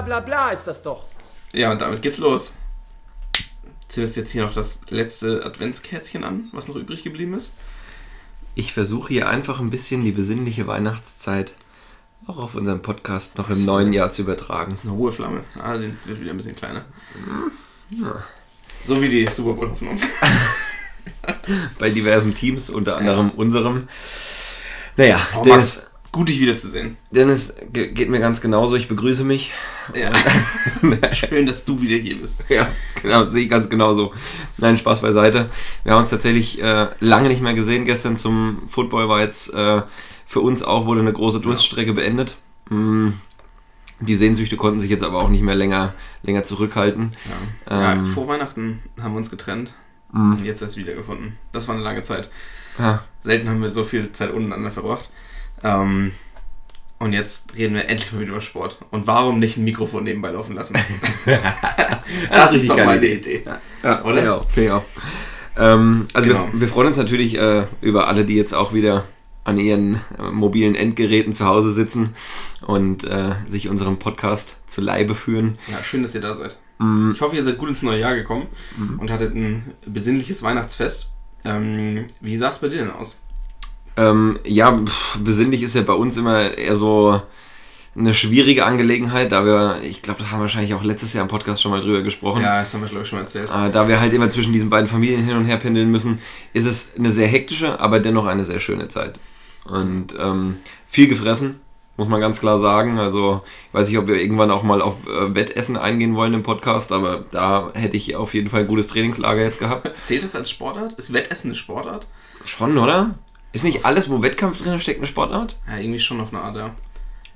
bla bla bla ist das doch. Ja, und damit geht's los. Zündest jetzt hier noch das letzte Adventskerzchen an, was noch übrig geblieben ist? Ich versuche hier einfach ein bisschen die besinnliche Weihnachtszeit auch auf unserem Podcast noch im neuen Jahr zu übertragen. Eine hohe Flamme. Ah, die wird wieder ein bisschen kleiner. So wie die Super Bowl-Hoffnung. Bei diversen Teams, unter anderem unserem. Naja, Oh, Max, gut dich wiederzusehen. Dennis ge- geht mir ganz genauso. Ich begrüße mich. Ja. Schön, dass du wieder hier bist. Ja, genau, sehe ich ganz genauso. Nein, Spaß beiseite. Wir haben uns tatsächlich äh, lange nicht mehr gesehen. Gestern zum Football war jetzt äh, für uns auch wohl eine große Durststrecke beendet. Mm, Die Sehnsüchte konnten sich jetzt aber auch nicht mehr länger, länger zurückhalten. Ja. Ähm. ja, vor Weihnachten haben wir uns getrennt. Mm, Und jetzt erst wiedergefunden. Das war eine lange Zeit. ja, Selten haben wir so viel Zeit untereinander verbracht. Ähm, und jetzt reden wir endlich mal wieder über Sport. Und warum nicht ein Mikrofon nebenbei laufen lassen? das ist richtig doch geile mal eine Idee. Idee. ja, Oder? Ja, finde ich auch. Ähm, also Genau. wir, wir freuen uns natürlich äh, über alle, die jetzt auch wieder an ihren äh, mobilen Endgeräten zu Hause sitzen und äh, sich unserem Podcast zu Leibe führen. Ja, schön, dass ihr da seid. Mm, Ich hoffe, ihr seid gut ins neue Jahr gekommen und hattet ein besinnliches Weihnachtsfest. Ähm, wie sah es bei dir denn aus? Ähm, ja, pf, besinnlich ist ja bei uns immer eher so eine schwierige Angelegenheit, da wir, ich glaube, da haben wir wahrscheinlich auch letztes Jahr im Podcast schon mal drüber gesprochen. Ja, das haben wir, glaube ich, schon mal erzählt. Äh, da wir halt immer zwischen diesen beiden Familien hin und her pendeln müssen, ist es eine sehr hektische, aber dennoch eine sehr schöne Zeit. Und ähm, viel gefressen, muss man ganz klar sagen. Also, ich weiß nicht, ob wir irgendwann auch mal auf äh, Wettessen eingehen wollen im Podcast, aber da hätte ich auf jeden Fall ein gutes Trainingslager jetzt gehabt. Zählt das als Sportart? Ist Wettessen eine Sportart? Schon, oder? Ist nicht alles, wo Wettkampf drin steckt, eine Sportart? Ja, irgendwie schon auf eine Art, ja.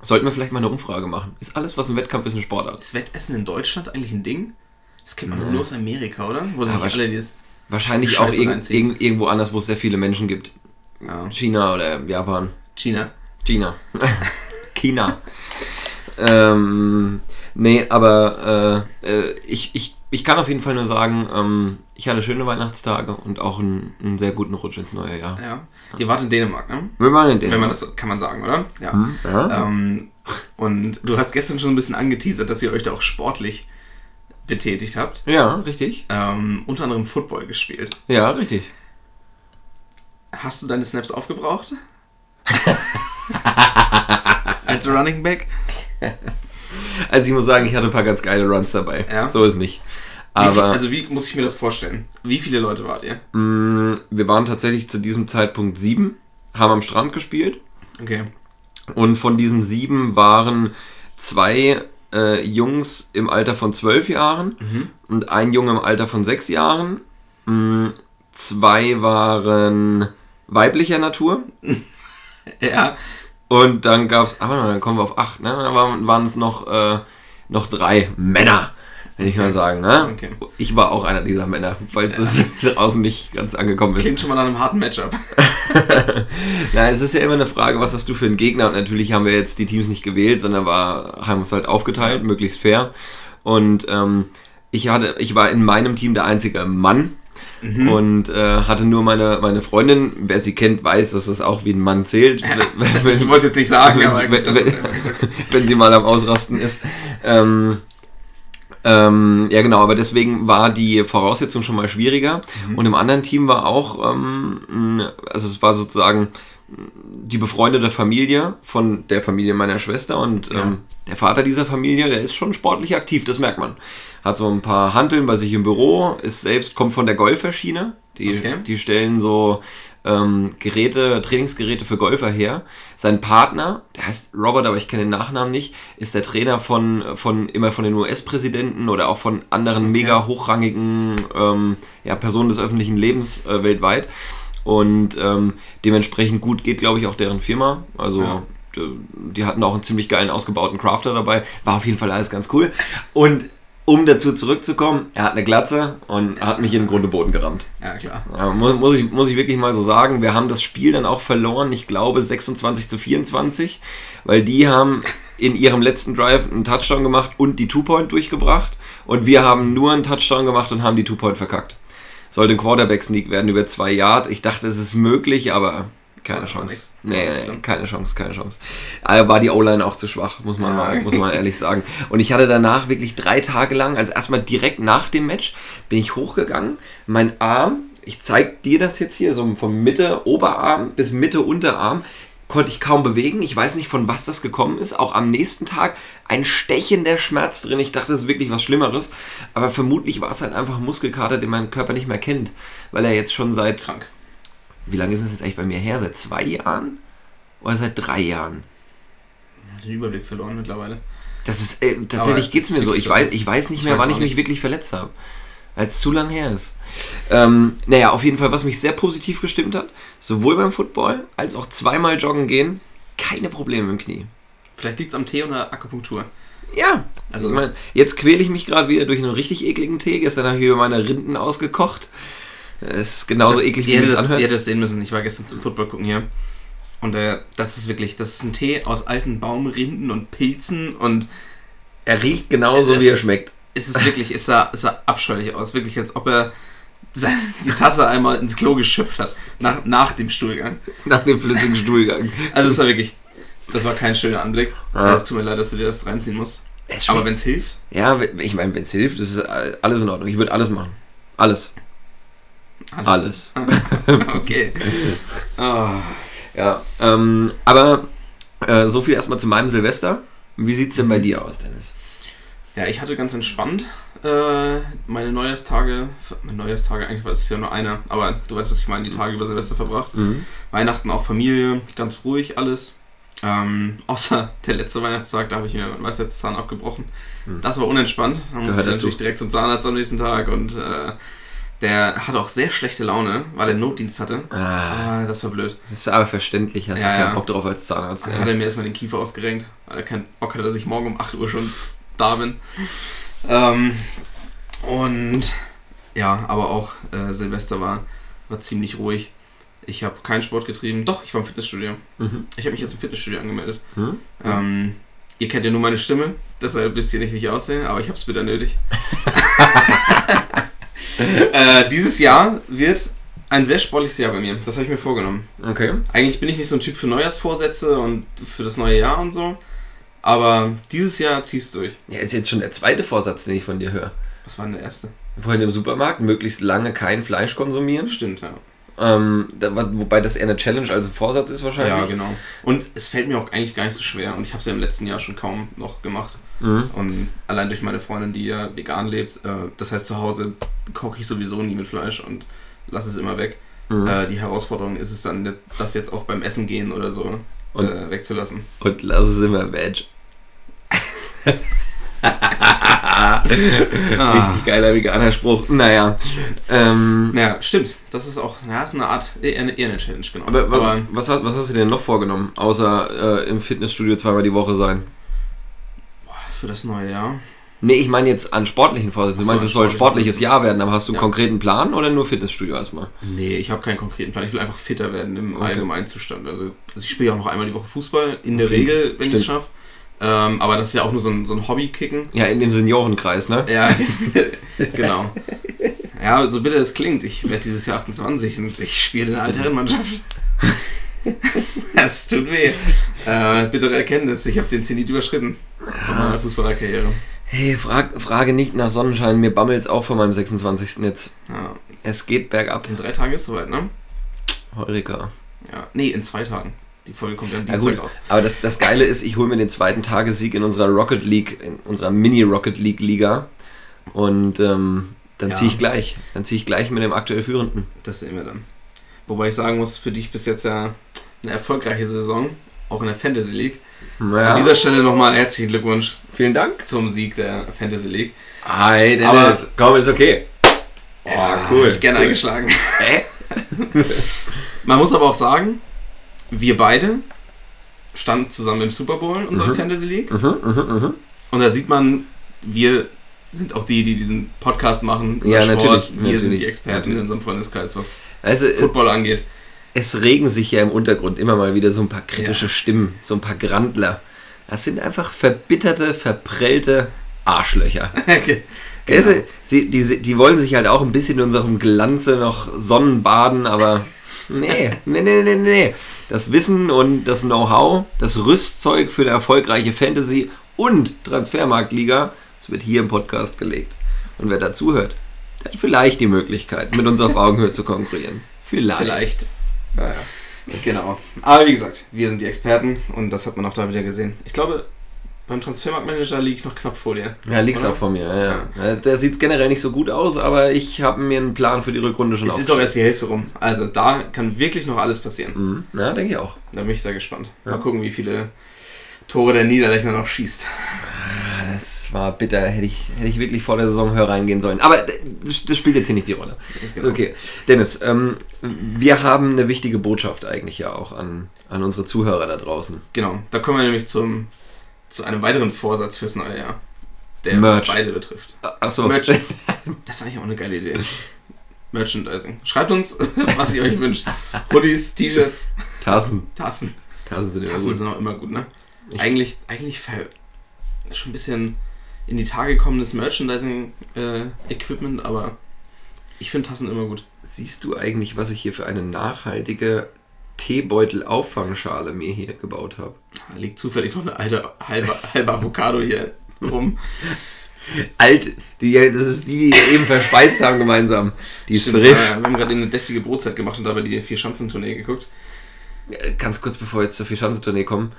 Sollten wir vielleicht mal eine Umfrage machen. Ist alles, was ein Wettkampf ist, eine Sportart? Ist Wettessen in Deutschland eigentlich ein Ding? Das kennt man Nee. nur aus Amerika, oder? Wo sich alle dieses... Wahrscheinlich auch irg irg irgendwo anders, wo es sehr viele Menschen gibt. Ja. China oder Japan. China. China. China. ähm, nee, aber äh, äh, ich, ich, ich kann auf jeden Fall nur sagen, ähm, ich hatte schöne Weihnachtstage und auch einen, einen sehr guten Rutsch ins neue Jahr. Ja. Ihr wart in Dänemark, ne? Wir waren in Wenn man Dänemark. das kann man sagen, oder? Ja. Hm, ja. Ähm, und du hast gestern schon ein bisschen angeteasert, dass ihr euch da auch sportlich betätigt habt. ja, richtig. Ähm, unter anderem Football gespielt. Ja, richtig. Hast du deine Snaps aufgebraucht? Als Running Back? Also ich muss sagen, ich hatte ein paar ganz geile Runs dabei. Ja? So ist nicht. Wie Aber also wie muss ich mir das vorstellen? Wie viele Leute wart ihr? mh, wir waren tatsächlich zu diesem Zeitpunkt sieben, haben am Strand gespielt. Okay. Und von diesen sieben waren zwei äh, Jungs im Alter von zwölf Jahren Mhm. und ein Junge im Alter von sechs Jahren. Mm, Zwei waren weiblicher Natur. Ja. Und dann gab es, aber dann kommen wir auf acht, ne? Dann waren, waren es noch, äh, noch drei Männer, will ich mal sagen. Ne? Okay. Ich war auch einer dieser Männer, falls es draußen nicht ganz angekommen ist. Klingt schon mal nach einem harten Matchup. Na, es ist ja immer eine Frage, was hast du für einen Gegner? Und natürlich haben wir jetzt die Teams nicht gewählt, sondern war, haben uns halt aufgeteilt, möglichst fair. Und ähm, ich hatte, ich war in meinem Team der einzige Mann und äh, hatte nur meine, meine Freundin. Wer sie kennt, weiß, dass das auch wie ein Mann zählt. Wenn- Ich wollte es jetzt nicht sagen, wenn sie, wenn, wenn, wenn sie mal am Ausrasten ist. Ähm, ähm, ja, genau, aber deswegen war die Voraussetzung schon mal schwieriger. Und im anderen Team war auch, ähm, also es war sozusagen die befreundete Familie von der Familie meiner Schwester und Ja. ähm, der Vater dieser Familie, der ist schon sportlich aktiv, das merkt man. Hat so ein paar Hanteln bei sich im Büro, ist selbst, kommt von der Golferschiene. Die, Okay. die stellen so ähm, Geräte, Trainingsgeräte für Golfer her. Sein Partner, der heißt Robert, aber ich kenne den Nachnamen nicht, ist der Trainer von, von immer von den US-Präsidenten oder auch von anderen mega hochrangigen ähm, ja, Personen des öffentlichen Lebens äh, weltweit. Und ähm, dementsprechend gut geht, glaube ich, auch deren Firma. Also Ja. die, hatten auch einen ziemlich geilen ausgebauten Crafter dabei. War auf jeden Fall alles ganz cool. Und um dazu zurückzukommen, er hat eine Glatze und hat mich in den Grund und Boden gerammt. Ja, klar. Ja, muss, muss, ich, muss ich wirklich mal so sagen. Wir haben das Spiel dann auch verloren, ich glaube 26 zu 24, weil die haben in ihrem letzten Drive einen Touchdown gemacht und die Two-Point durchgebracht und wir haben nur einen Touchdown gemacht und haben die Two-Point verkackt. Sollte ein Quarterback-Sneak werden über zwei Yard. Ich dachte, es ist möglich, aber keine Chance. Nee, nee, keine Chance, keine Chance. Aber war die O-Line auch zu schwach, muss man, mal, muss man ehrlich sagen. Und ich hatte danach wirklich drei Tage lang, also erstmal direkt nach dem Match, bin ich hochgegangen. Mein Arm, ich zeig dir das jetzt hier, so von Mitte Oberarm bis Mitte Unterarm, konnte ich kaum bewegen. Ich weiß nicht, von was das gekommen ist. Auch am nächsten Tag ein stechender Schmerz drin. Ich dachte, das ist wirklich was Schlimmeres. Aber vermutlich war es halt einfach ein Muskelkater, den mein Körper nicht mehr kennt. Weil er jetzt schon seit Krank. wie lange ist das jetzt eigentlich bei mir her? Seit zwei Jahren? Oder seit drei Jahren? Den Überblick verloren mittlerweile. Das ist, äh, tatsächlich geht es mir so. Ich weiß, ich weiß nicht Ich mehr, wann ich mich wirklich verletzt habe. Weil es zu lang her ist. Ähm, naja, auf jeden Fall, was mich sehr positiv gestimmt hat, sowohl beim Football als auch zweimal joggen gehen, keine Probleme im Knie. Vielleicht liegt es am Tee oder Akupunktur. Ja, Also, ich mein, jetzt quäle ich mich gerade wieder durch einen richtig ekligen Tee. Gestern habe ich über meine Rinden ausgekocht. Es ist genauso das, eklig, wie es anhört. ihr hättet das sehen müssen. Ich war gestern zum Football gucken hier. Und äh, das ist wirklich, das ist ein Tee aus alten Baumrinden und Pilzen und Er riecht genauso, Es- wie er schmeckt. es ist wirklich, es sah, es sah abscheulich aus. Wirklich, als ob er die Tasse einmal ins Klo geschöpft hat. Nach, nach dem Stuhlgang. Nach dem flüssigen Stuhlgang. Also es war wirklich, das war kein schöner Anblick. Ja. Es tut mir leid, dass du dir das reinziehen musst. Es Aber wenn es hilft, Ja, ich meine, wenn es hilft, ist alles in Ordnung. Ich würde alles machen. Alles. Alles. okay. Oh. Ja. Ähm, aber äh, so viel erstmal zu meinem Silvester. Wie sieht's denn bei dir aus, Dennis? Ja, ich hatte ganz entspannt äh, meine Neujahrstage, meine Neujahrstage, eigentlich war es ja nur einer, aber du weißt, was ich meine, die Tage über Silvester verbracht. Mhm. Weihnachten auch Familie, ganz ruhig alles. Ähm, außer der letzte Weihnachtstag, da habe ich mir meinen Weisheitszahn abgebrochen. Mhm. Das war unentspannt. Da musste ich natürlich direkt zum Zahnarzt am nächsten Tag und äh, der hatte auch sehr schlechte Laune, weil er Notdienst hatte. Ah, Ah, das war blöd. das ist aber verständlich. Hast Ja, du keinen ja. Bock drauf als Zahnarzt. Dann hat er mir erstmal den Kiefer ausgerenkt, weil er keinen Bock hatte, dass ich morgen um 8 Uhr schon da bin. Ähm, und ja, aber auch äh, Silvester war, war ziemlich ruhig. Ich habe keinen Sport getrieben. Doch, ich war im Fitnessstudio. Mhm. Ich habe mich jetzt im Fitnessstudio angemeldet. Hm? Ähm, ihr kennt ja nur meine Stimme, deshalb wisst ihr nicht, wie ich aussehe, aber ich habe es bitter nötig. äh, dieses Jahr wird ein sehr sportliches Jahr bei mir. Das habe ich mir vorgenommen. Okay. Eigentlich bin ich nicht so ein Typ für Neujahrsvorsätze und für das neue Jahr und so. Aber dieses Jahr ziehst du durch. Ja, ist jetzt schon der zweite Vorsatz, den ich von dir höre. Was war denn der erste? Vorhin im Supermarkt, möglichst lange kein Fleisch konsumieren. Stimmt, ja. Ähm, da, wobei das eher eine Challenge als ein Vorsatz ist wahrscheinlich. Ja, genau. Und es fällt mir auch eigentlich gar nicht so schwer. Und ich habe es ja im letzten Jahr schon kaum noch gemacht. Mhm. Und allein durch meine Freundin, die ja vegan lebt, äh, das heißt zu Hause koche ich sowieso nie mit Fleisch und lasse es immer weg. Mhm. Äh, die Herausforderung ist es dann, das jetzt auch beim Essen gehen oder so Und- äh, wegzulassen. Und lass es immer Veg. Ah. Richtig geiler veganer Spruch. Naja. Ähm, Ja, stimmt. Das ist auch, ja, ist eine Art, eher eine, eher eine Challenge, genau. aber, aber was, hast, was hast du dir denn noch vorgenommen, außer äh, im Fitnessstudio zweimal die Woche sein? für das neue Jahr. Nee, ich meine jetzt an sportlichen Vorsätzen. Du meinst, es soll ein sportliches Jahr werden, aber hast du einen Ja. konkreten Plan oder nur Fitnessstudio erstmal? Nee, ich habe keinen konkreten Plan. Ich will einfach fitter werden im Okay. allgemeinen Zustand. Also, also ich spiele ja auch noch einmal die Woche Fußball, in der. Regel, wenn ich es schaffe. Ähm, aber das ist ja auch nur so ein, so ein Hobby-Kicken. Ja, in dem Seniorenkreis, ne? Ja, genau. Ja, so bitter es klingt, ich werde dieses Jahr 28 und ich spiele in der Altherrenmannschaft. Das tut weh. Äh, bittere Erkenntnis, ich habe den Zenit überschritten von meiner Fußballerkarriere. Hey, frag, frage nicht nach Sonnenschein, mir bammelt's auch von meinem 26. jetzt. Ja, Es geht bergab. in drei Tagen ist soweit, ne? Heurika. Ja. Nee, in zwei Tagen. Die Folge kommt ja am Ja, Dienstag gut, raus. aber das, das Geile ist, ich hole mir den zweiten Tagessieg in unserer Rocket League, in unserer Mini-Rocket League Liga. Und ähm, dann Ja. ziehe ich gleich. Dann ziehe ich gleich mit dem aktuell Führenden. Das sehen wir dann. Wobei ich sagen muss, für dich bis jetzt ja eine erfolgreiche Saison, auch in der Fantasy League. Ja. An dieser Stelle nochmal herzlichen Glückwunsch Vielen Dank. zum Sieg der Fantasy League. Hi, Aber- Dennis. Komm, ist okay. Oh, cool. Hab ich gerne cool. eingeschlagen. Hä? Man muss aber auch sagen, wir beide standen zusammen im Super Bowl in unserer Mhm. Fantasy League. Mhm, mhm, mhm. Und da sieht man, wir sind auch die, die diesen Podcast machen. Ja, natürlich, Wir sind natürlich, die Experten natürlich. in unserem Freundeskreis, was Also, äh, Football angeht. es regen sich ja im Untergrund immer mal wieder so ein paar kritische Ja. Stimmen, so ein paar Grandler. Das sind einfach verbitterte, verprellte Arschlöcher. Genau. Also, sie, die, die wollen sich halt auch ein bisschen in unserem Glanze noch sonnenbaden, aber Nee, nee, nee, nee, nee. Das Wissen und das Know-how, das Rüstzeug für eine erfolgreiche Fantasy und Transfermarktliga, das wird hier im Podcast gelegt. Und wer dazuhört, der hat vielleicht die Möglichkeit, mit uns auf Augenhöhe zu konkurrieren. Vielleicht. Vielleicht. Ja, ja. Genau. Aber wie gesagt, wir sind die Experten und das hat man auch da wieder gesehen. Ich glaube, beim Transfermarktmanager liege ich noch knapp vor dir. Ja, liegt's Oder? auch von mir. Ja, ja. Da sieht's generell nicht so gut aus, aber ich habe mir einen Plan für die Rückrunde schon Es ist auch erst die Hälfte rum. Also da kann wirklich noch alles passieren. Mhm. Ja, denke ich auch. Da bin ich sehr gespannt. Ja. Mal gucken, wie viele Tore der Niederlechner noch schießt. Ah, Das war bitter. Hätte ich, hätte ich wirklich vor der Saison höher reingehen sollen. Aber das, das spielt jetzt hier nicht die Rolle. Genau. Okay. Dennis, ähm, wir haben eine wichtige Botschaft eigentlich ja auch an, an unsere Zuhörer da draußen. Genau. Da kommen wir nämlich zum, zu einem weiteren Vorsatz fürs neue Jahr. Der Merch. uns beide betrifft. Achso. Merch. Das ist eigentlich auch eine geile Idee. Merchandising. Schreibt uns, was ihr euch wünscht. Hoodies, T-Shirts, Tassen. Tassen. Tassen sind immer Tassen gut. sind auch immer gut, ne? Ich- eigentlich, eigentlich schon ein bisschen in die Tage kommendes Merchandising-Equipment, aber ich finde Tassen immer gut. Siehst du eigentlich, was ich hier für eine nachhaltige Teebeutel-Auffangschale mir hier gebaut habe? Da liegt zufällig noch eine alte halbe, halbe Avocado hier rum. Alt, die, das ist die, die wir eben verspeist haben gemeinsam. Die ist frisch. äh, Wir haben gerade eine deftige Brotzeit gemacht und dabei die Vier-Schanzentournee geguckt. Äh, Ganz kurz bevor wir jetzt zur Vierschanzentournee kommen.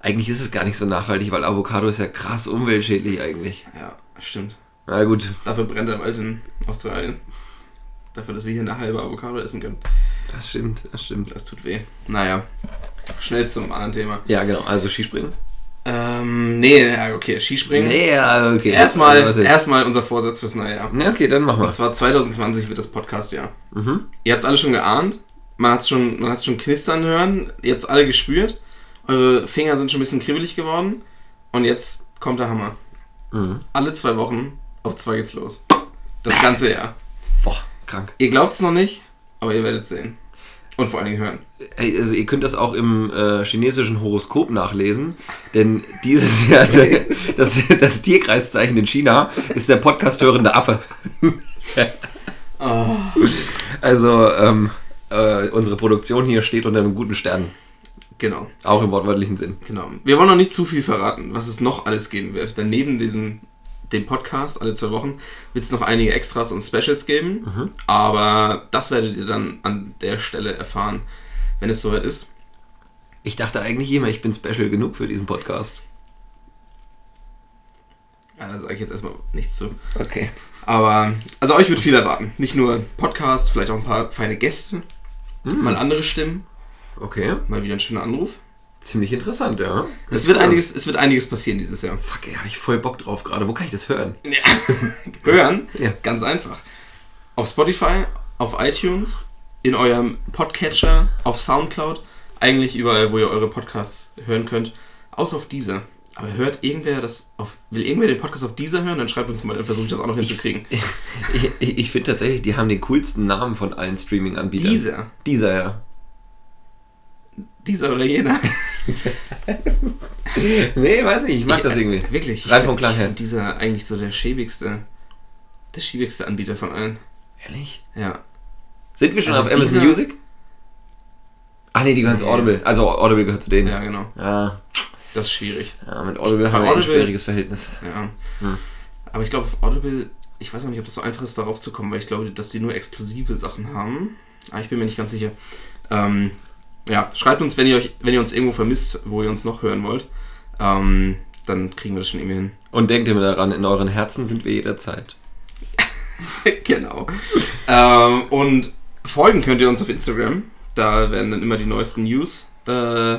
Eigentlich ist es gar nicht so nachhaltig, weil Avocado ist ja krass umweltschädlich eigentlich. Ja, stimmt. Na gut, Dafür brennt der Wald in Australien. Dafür, dass wir hier eine halbe Avocado essen können. Das stimmt, das stimmt. Das tut weh. Naja, schnell zum anderen Thema. Ja, genau, also Skispringen. Ähm, nee, ja, okay, Skispringen. Nee, ja, okay. Erstmal, jetzt? erstmal unser Vorsatz fürs neue Jahr. Ja, okay, dann machen Und wir. zwar 2020 wird das Podcast-Jahr. Mhm. Ihr habt es alle schon geahnt. Man hat es schon, man hat's schon knistern hören. Ihr habt es alle gespürt. Eure Finger sind schon ein bisschen kribbelig geworden. Und jetzt kommt der Hammer. Mhm. Alle zwei Wochen auf zwei geht's los. Das ganze Jahr. Boah, krank. Ihr glaubt es noch nicht, aber ihr werdet sehen. Und vor allen Dingen hören. Also ihr könnt das auch im äh, chinesischen Horoskop nachlesen, denn dieses Jahr das, das Tierkreiszeichen in China ist der Podcast hörende Affe. Oh. Also ähm, äh, unsere Produktion hier steht unter einem guten Stern, Genau, auch im wortwörtlichen Sinn. genau. Wir wollen noch nicht zu viel verraten, was es noch alles geben wird. Denn neben diesen, dem Podcast alle zwei Wochen wird es noch einige Extras und Specials geben. Mhm. Aber das werdet ihr dann an der Stelle erfahren, wenn es soweit ist. Ich dachte eigentlich immer, ich bin special genug für diesen Podcast. Ja, da sage ich jetzt erstmal nichts zu. Okay. Aber, also euch wird viel erwarten. Nicht nur Podcast, vielleicht auch ein paar feine Gäste, mal andere Stimmen, Okay. mal wieder ein schöner Anruf. Ziemlich interessant, ja. Es wird, einiges, es wird einiges passieren dieses Jahr. Fuck, ey, hab ich voll Bock drauf gerade. Wo kann ich das hören? Hören, Ja. ganz einfach. Auf Spotify, auf iTunes, in eurem Podcatcher, auf Soundcloud, eigentlich überall, wo ihr eure Podcasts hören könnt, außer auf dieser. Aber hört irgendwer das auf, will irgendwer den Podcast auf dieser hören, dann schreibt uns mal, dann versuche ich das auch noch hinzukriegen. Ich, ich, ich finde tatsächlich, die haben den coolsten Namen von allen Streaming-Anbietern. Dieser, Dieser, ja. Dieser oder jener. Nee, weiß nicht, ich mag Ich- das irgendwie. Wirklich. Rein vom Klang her. Dieser eigentlich so der schäbigste, der schäbigste Anbieter von allen. Ehrlich? Ja. Sind wir schon Also auf Amazon Music? Ach nee, die gehören zu. Audible. Also Audible gehört zu denen. Ja, genau. Ja, Das ist schwierig. ja mit Audible Ich- haben wir ein schwieriges Verhältnis. Ja. Hm. Aber ich glaube, auf Audible, ich weiß auch nicht, ob das so einfach ist, darauf zu kommen, weil ich glaube, dass die nur exklusive Sachen haben. Aber ich bin mir nicht ganz sicher. Ähm, ja, schreibt uns, wenn ihr, euch, wenn ihr uns irgendwo vermisst, wo ihr uns noch hören wollt. Ähm, dann kriegen wir das schon irgendwie hin. Und denkt immer daran, in euren Herzen sind wir jederzeit. genau. ähm, und folgen könnt ihr uns auf Instagram. Da werden dann immer die neuesten News äh,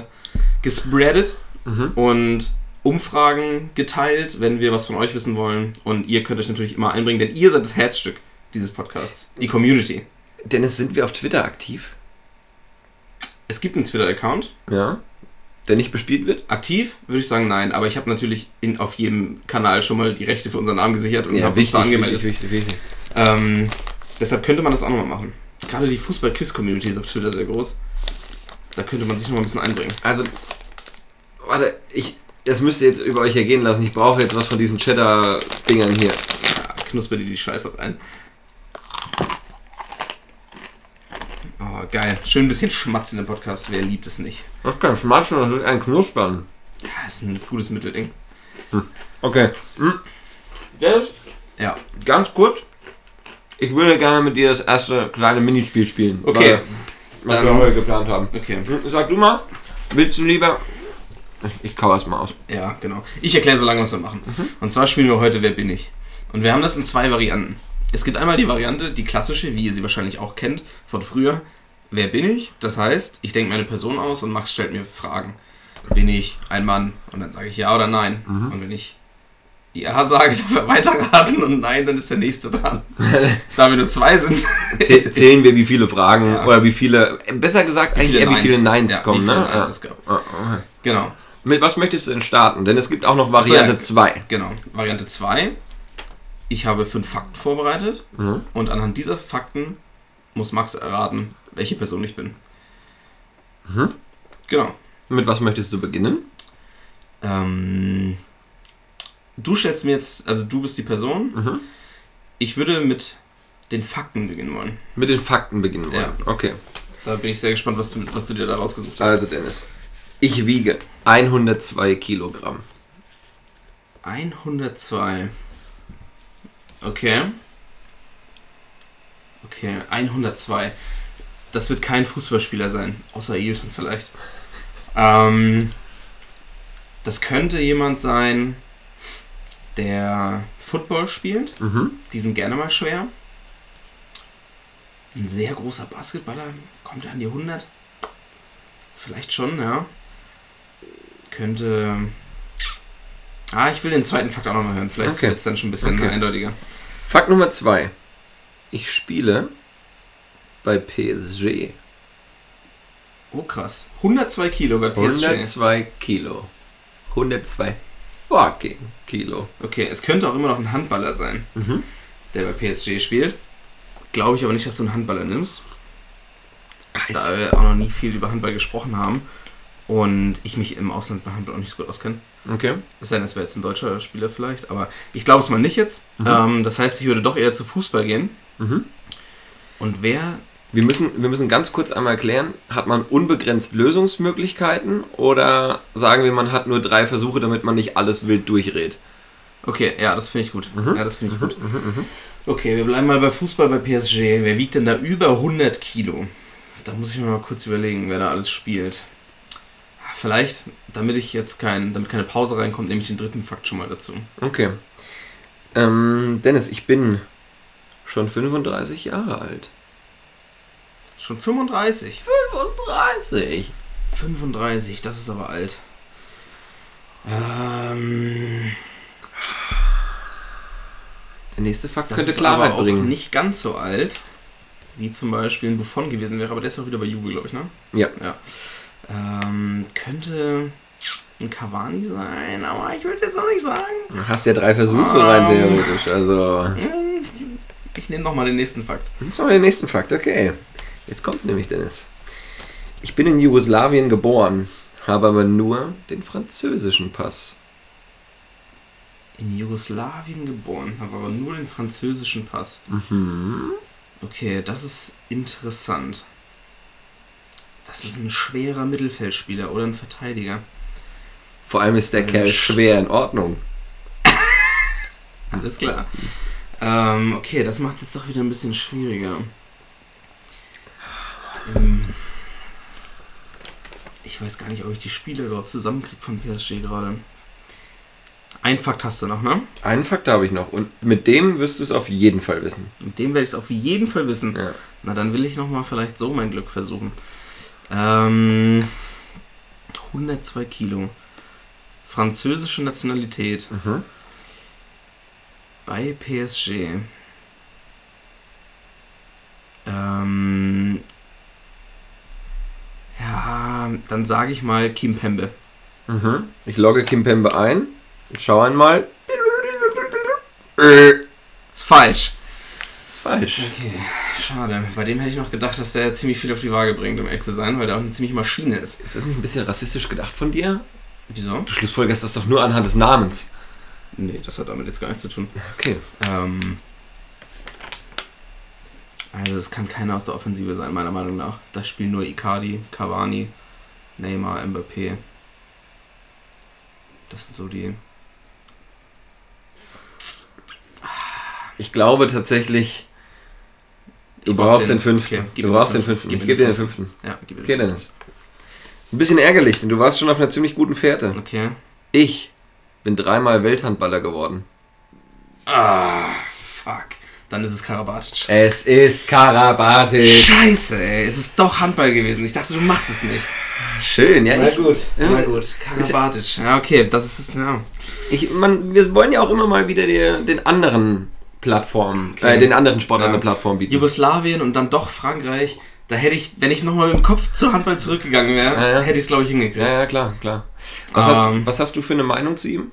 gespreadet Mhm. und Umfragen geteilt, wenn wir was von euch wissen wollen. Und ihr könnt euch natürlich immer einbringen, denn ihr seid das Herzstück dieses Podcasts. Die Community. Dennis, sind wir auf Twitter aktiv? Es gibt einen Twitter-Account. Ja. Der nicht bespielt wird? Aktiv würde ich sagen, nein. Aber ich habe natürlich in, auf jedem Kanal schon mal die Rechte für unseren Namen gesichert und habe uns da angemeldet. wichtig, wichtig. Ähm, deshalb könnte man das auch nochmal machen. Gerade die Fußball-Quiz-Community ist auf Twitter sehr groß. Da könnte man sich nochmal ein bisschen einbringen. Also, warte, ich, das müsst ihr jetzt über euch ergehen lassen. Ich brauche jetzt was von diesen Cheddar-Dingern hier. Ja, knusper dir die Scheiße rein. Oh, geil. Schön ein bisschen Schmatzen im Podcast. Wer liebt es nicht? Das ist kein Schmatzen, das ist ein Knuspern. Ja, ist ein gutes Mittelding. Okay. Hm. Dennis, Ja. ganz kurz. Ich würde gerne mit dir das erste kleine Minispiel spielen. Okay. Was Dann- wir heute geplant haben. Okay. Hm, Sag du mal, willst du lieber. Ich, ich kau erst mal aus. Ja, genau. Ich erkläre so lange, was wir machen. Und zwar spielen wir heute Wer bin ich? Und wir haben das in zwei Varianten. Es gibt einmal die Variante, die klassische, wie ihr sie wahrscheinlich auch kennt, von früher. Wer bin ich? Das heißt, ich denke mir eine Person aus und Max stellt mir Fragen. Bin ich ein Mann? Und dann sage ich ja oder nein. Und wenn ich ja sage, darf er weiterraten und nein, dann ist der nächste dran. da wir nur zwei sind. Zäh- Zählen wir, wie viele Fragen Ja. oder wie viele. Besser gesagt, eigentlich eher wie viele Neins Ja, kommen, wie viele ne? Ja. es gab. Ah, okay. Genau. Mit was möchtest du denn starten? Denn es gibt auch noch Variante ja. 2. Genau. Variante 2. Ich habe fünf Fakten vorbereitet Mhm. und anhand dieser Fakten muss Max erraten, welche Person ich bin. Mhm. Genau. Mit was möchtest du beginnen? Ähm, du stellst mir jetzt, also du bist die Person. Mhm. Ich würde mit den Fakten beginnen wollen. Mit den Fakten beginnen wollen. Ja. Okay. Da bin ich sehr gespannt, was du, was du dir da rausgesucht hast. Also Dennis, ich wiege 102 Kilogramm. 102. Okay. Okay, 102. Das wird kein Fußballspieler sein, außer Ailton vielleicht. Ähm, das könnte jemand sein, der Football spielt. Mhm. Die sind gerne mal schwer. Ein sehr großer Basketballer. Kommt er an die 100? Vielleicht schon, ja. Könnte. Ah, ich will den zweiten Fakt auch nochmal hören. Vielleicht Okay. wird es dann schon ein bisschen Okay. eindeutiger. Fakt Nummer 2. Ich spiele bei PSG. Oh, krass. 102 Kilo bei PSG. 102 Kilo. 102 fucking Kilo. Okay, es könnte auch immer noch ein Handballer sein, Mhm. der bei PSG spielt. Glaube ich aber nicht, dass du einen Handballer nimmst. Da wir auch noch nie viel über Handball gesprochen haben. Und ich mich im Ausland bei Handball auch nicht so gut auskenne. Okay. Es sei denn, es wäre jetzt ein deutscher Spieler vielleicht, aber ich glaube es mal nicht jetzt. Mhm. Ähm, das heißt, ich würde doch eher zu Fußball gehen. Mhm. Und wer. Wir müssen, wir müssen ganz kurz einmal klären, hat man unbegrenzt Lösungsmöglichkeiten oder sagen wir, man hat nur drei Versuche, damit man nicht alles wild durchrät? Okay, ja, das finde ich gut. Mhm. Ja, das finde ich gut. Mhm, mhm. Okay, wir bleiben mal bei Fußball bei PSG. Wer wiegt denn da über 100 Kilo? Da muss ich mir mal kurz überlegen, wer da alles spielt. Ah, Vielleicht, damit ich jetzt kein, damit keine Pause reinkommt, nehme ich den dritten Fakt schon mal dazu. Okay. Ähm, Dennis, ich bin schon 35 Jahre alt. Schon 35. 35? 35, das ist aber alt. Ähm, Der nächste Fakt das könnte Klarheit aber auch bringen. nicht ganz so alt, wie zum Beispiel ein Buffon gewesen wäre, aber der ist auch wieder bei Juve, glaube ich, ne? Ja. ja. Ähm, könnte ein Cavani sein, aber ich will es jetzt noch nicht sagen. Du hast ja drei Versuche Ähm. rein theoretisch, also. Ich nehme nochmal den nächsten Fakt. Ist mal der nächste Fakt, okay. Jetzt kommt's nämlich, Dennis. Ich bin in Jugoslawien geboren, habe aber nur den französischen Pass. In Jugoslawien geboren, habe aber nur den französischen Pass. Mhm. Okay, das ist interessant. Das ist ein schwerer Mittelfeldspieler oder ein Verteidiger. Vor allem ist der Mensch. Kerl schwer in Ordnung. Alles klar. Ähm, okay, das macht jetzt doch wieder ein bisschen schwieriger. Ähm, ich weiß gar nicht, ob ich die Spiele überhaupt zusammenkriege von PSG gerade. Ein Fakt hast du noch, ne? Einen Fakt habe ich noch und mit dem wirst du es auf jeden Fall wissen. Mit dem werde ich es auf jeden Fall wissen. Ja. Na, dann will ich nochmal vielleicht so mein Glück versuchen. Ähm, 102 Kilo. Französische Nationalität Mhm. bei PSG. Ähm, ja, dann sage ich mal Kim Pembe. Mhm. Ich logge Kim Pembe ein und schau einmal. Ist falsch. Ist falsch. Okay, schade. Bei dem hätte ich noch gedacht, dass der ziemlich viel auf die Waage bringt, um ehrlich zu sein, weil der auch eine ziemliche Maschine ist. Ist das nicht ein bisschen rassistisch gedacht von dir? Wieso? Du schlussfolgerst das doch nur anhand des Namens. Nee, das hat damit jetzt gar nichts zu tun. Okay. Ähm, Also es kann keiner aus der Offensive sein, meiner Meinung nach. Da spielen nur Icardi, Cavani, Neymar, Mbappé. Das sind so die. Ich glaube tatsächlich, du brauchst den- den fünften. okay, du brauchst den fünften. Ich gebe dir den fünften. Ja, gib Okay, den. Dennis. Ist ein bisschen ärgerlich, denn du warst schon auf einer ziemlich guten Fährte. Okay. Ich bin dreimal Welthandballer geworden. Ah, fuck. Dann ist es Karabatic. Es ist Karabatic. Scheiße, ey. Es ist doch Handball gewesen. Ich dachte, du machst es nicht. Schön, ja. ich, Na gut. Karabatic. Ja, okay. Das ist es. Ja. Ich, man, wir wollen ja auch immer mal wieder die, den anderen Plattformen, Okay. äh, den anderen Sport an Ja. der Plattform bieten. Jugoslawien und dann doch Frankreich. Da hätte ich, wenn ich nochmal mit dem Kopf zu Handball zurückgegangen wäre, Ja, ja. hätte ich es, glaube ich, hingekriegt. Ja, Ja, ja, klar, klar. Was, Ähm. hat, was hast du für eine Meinung zu ihm?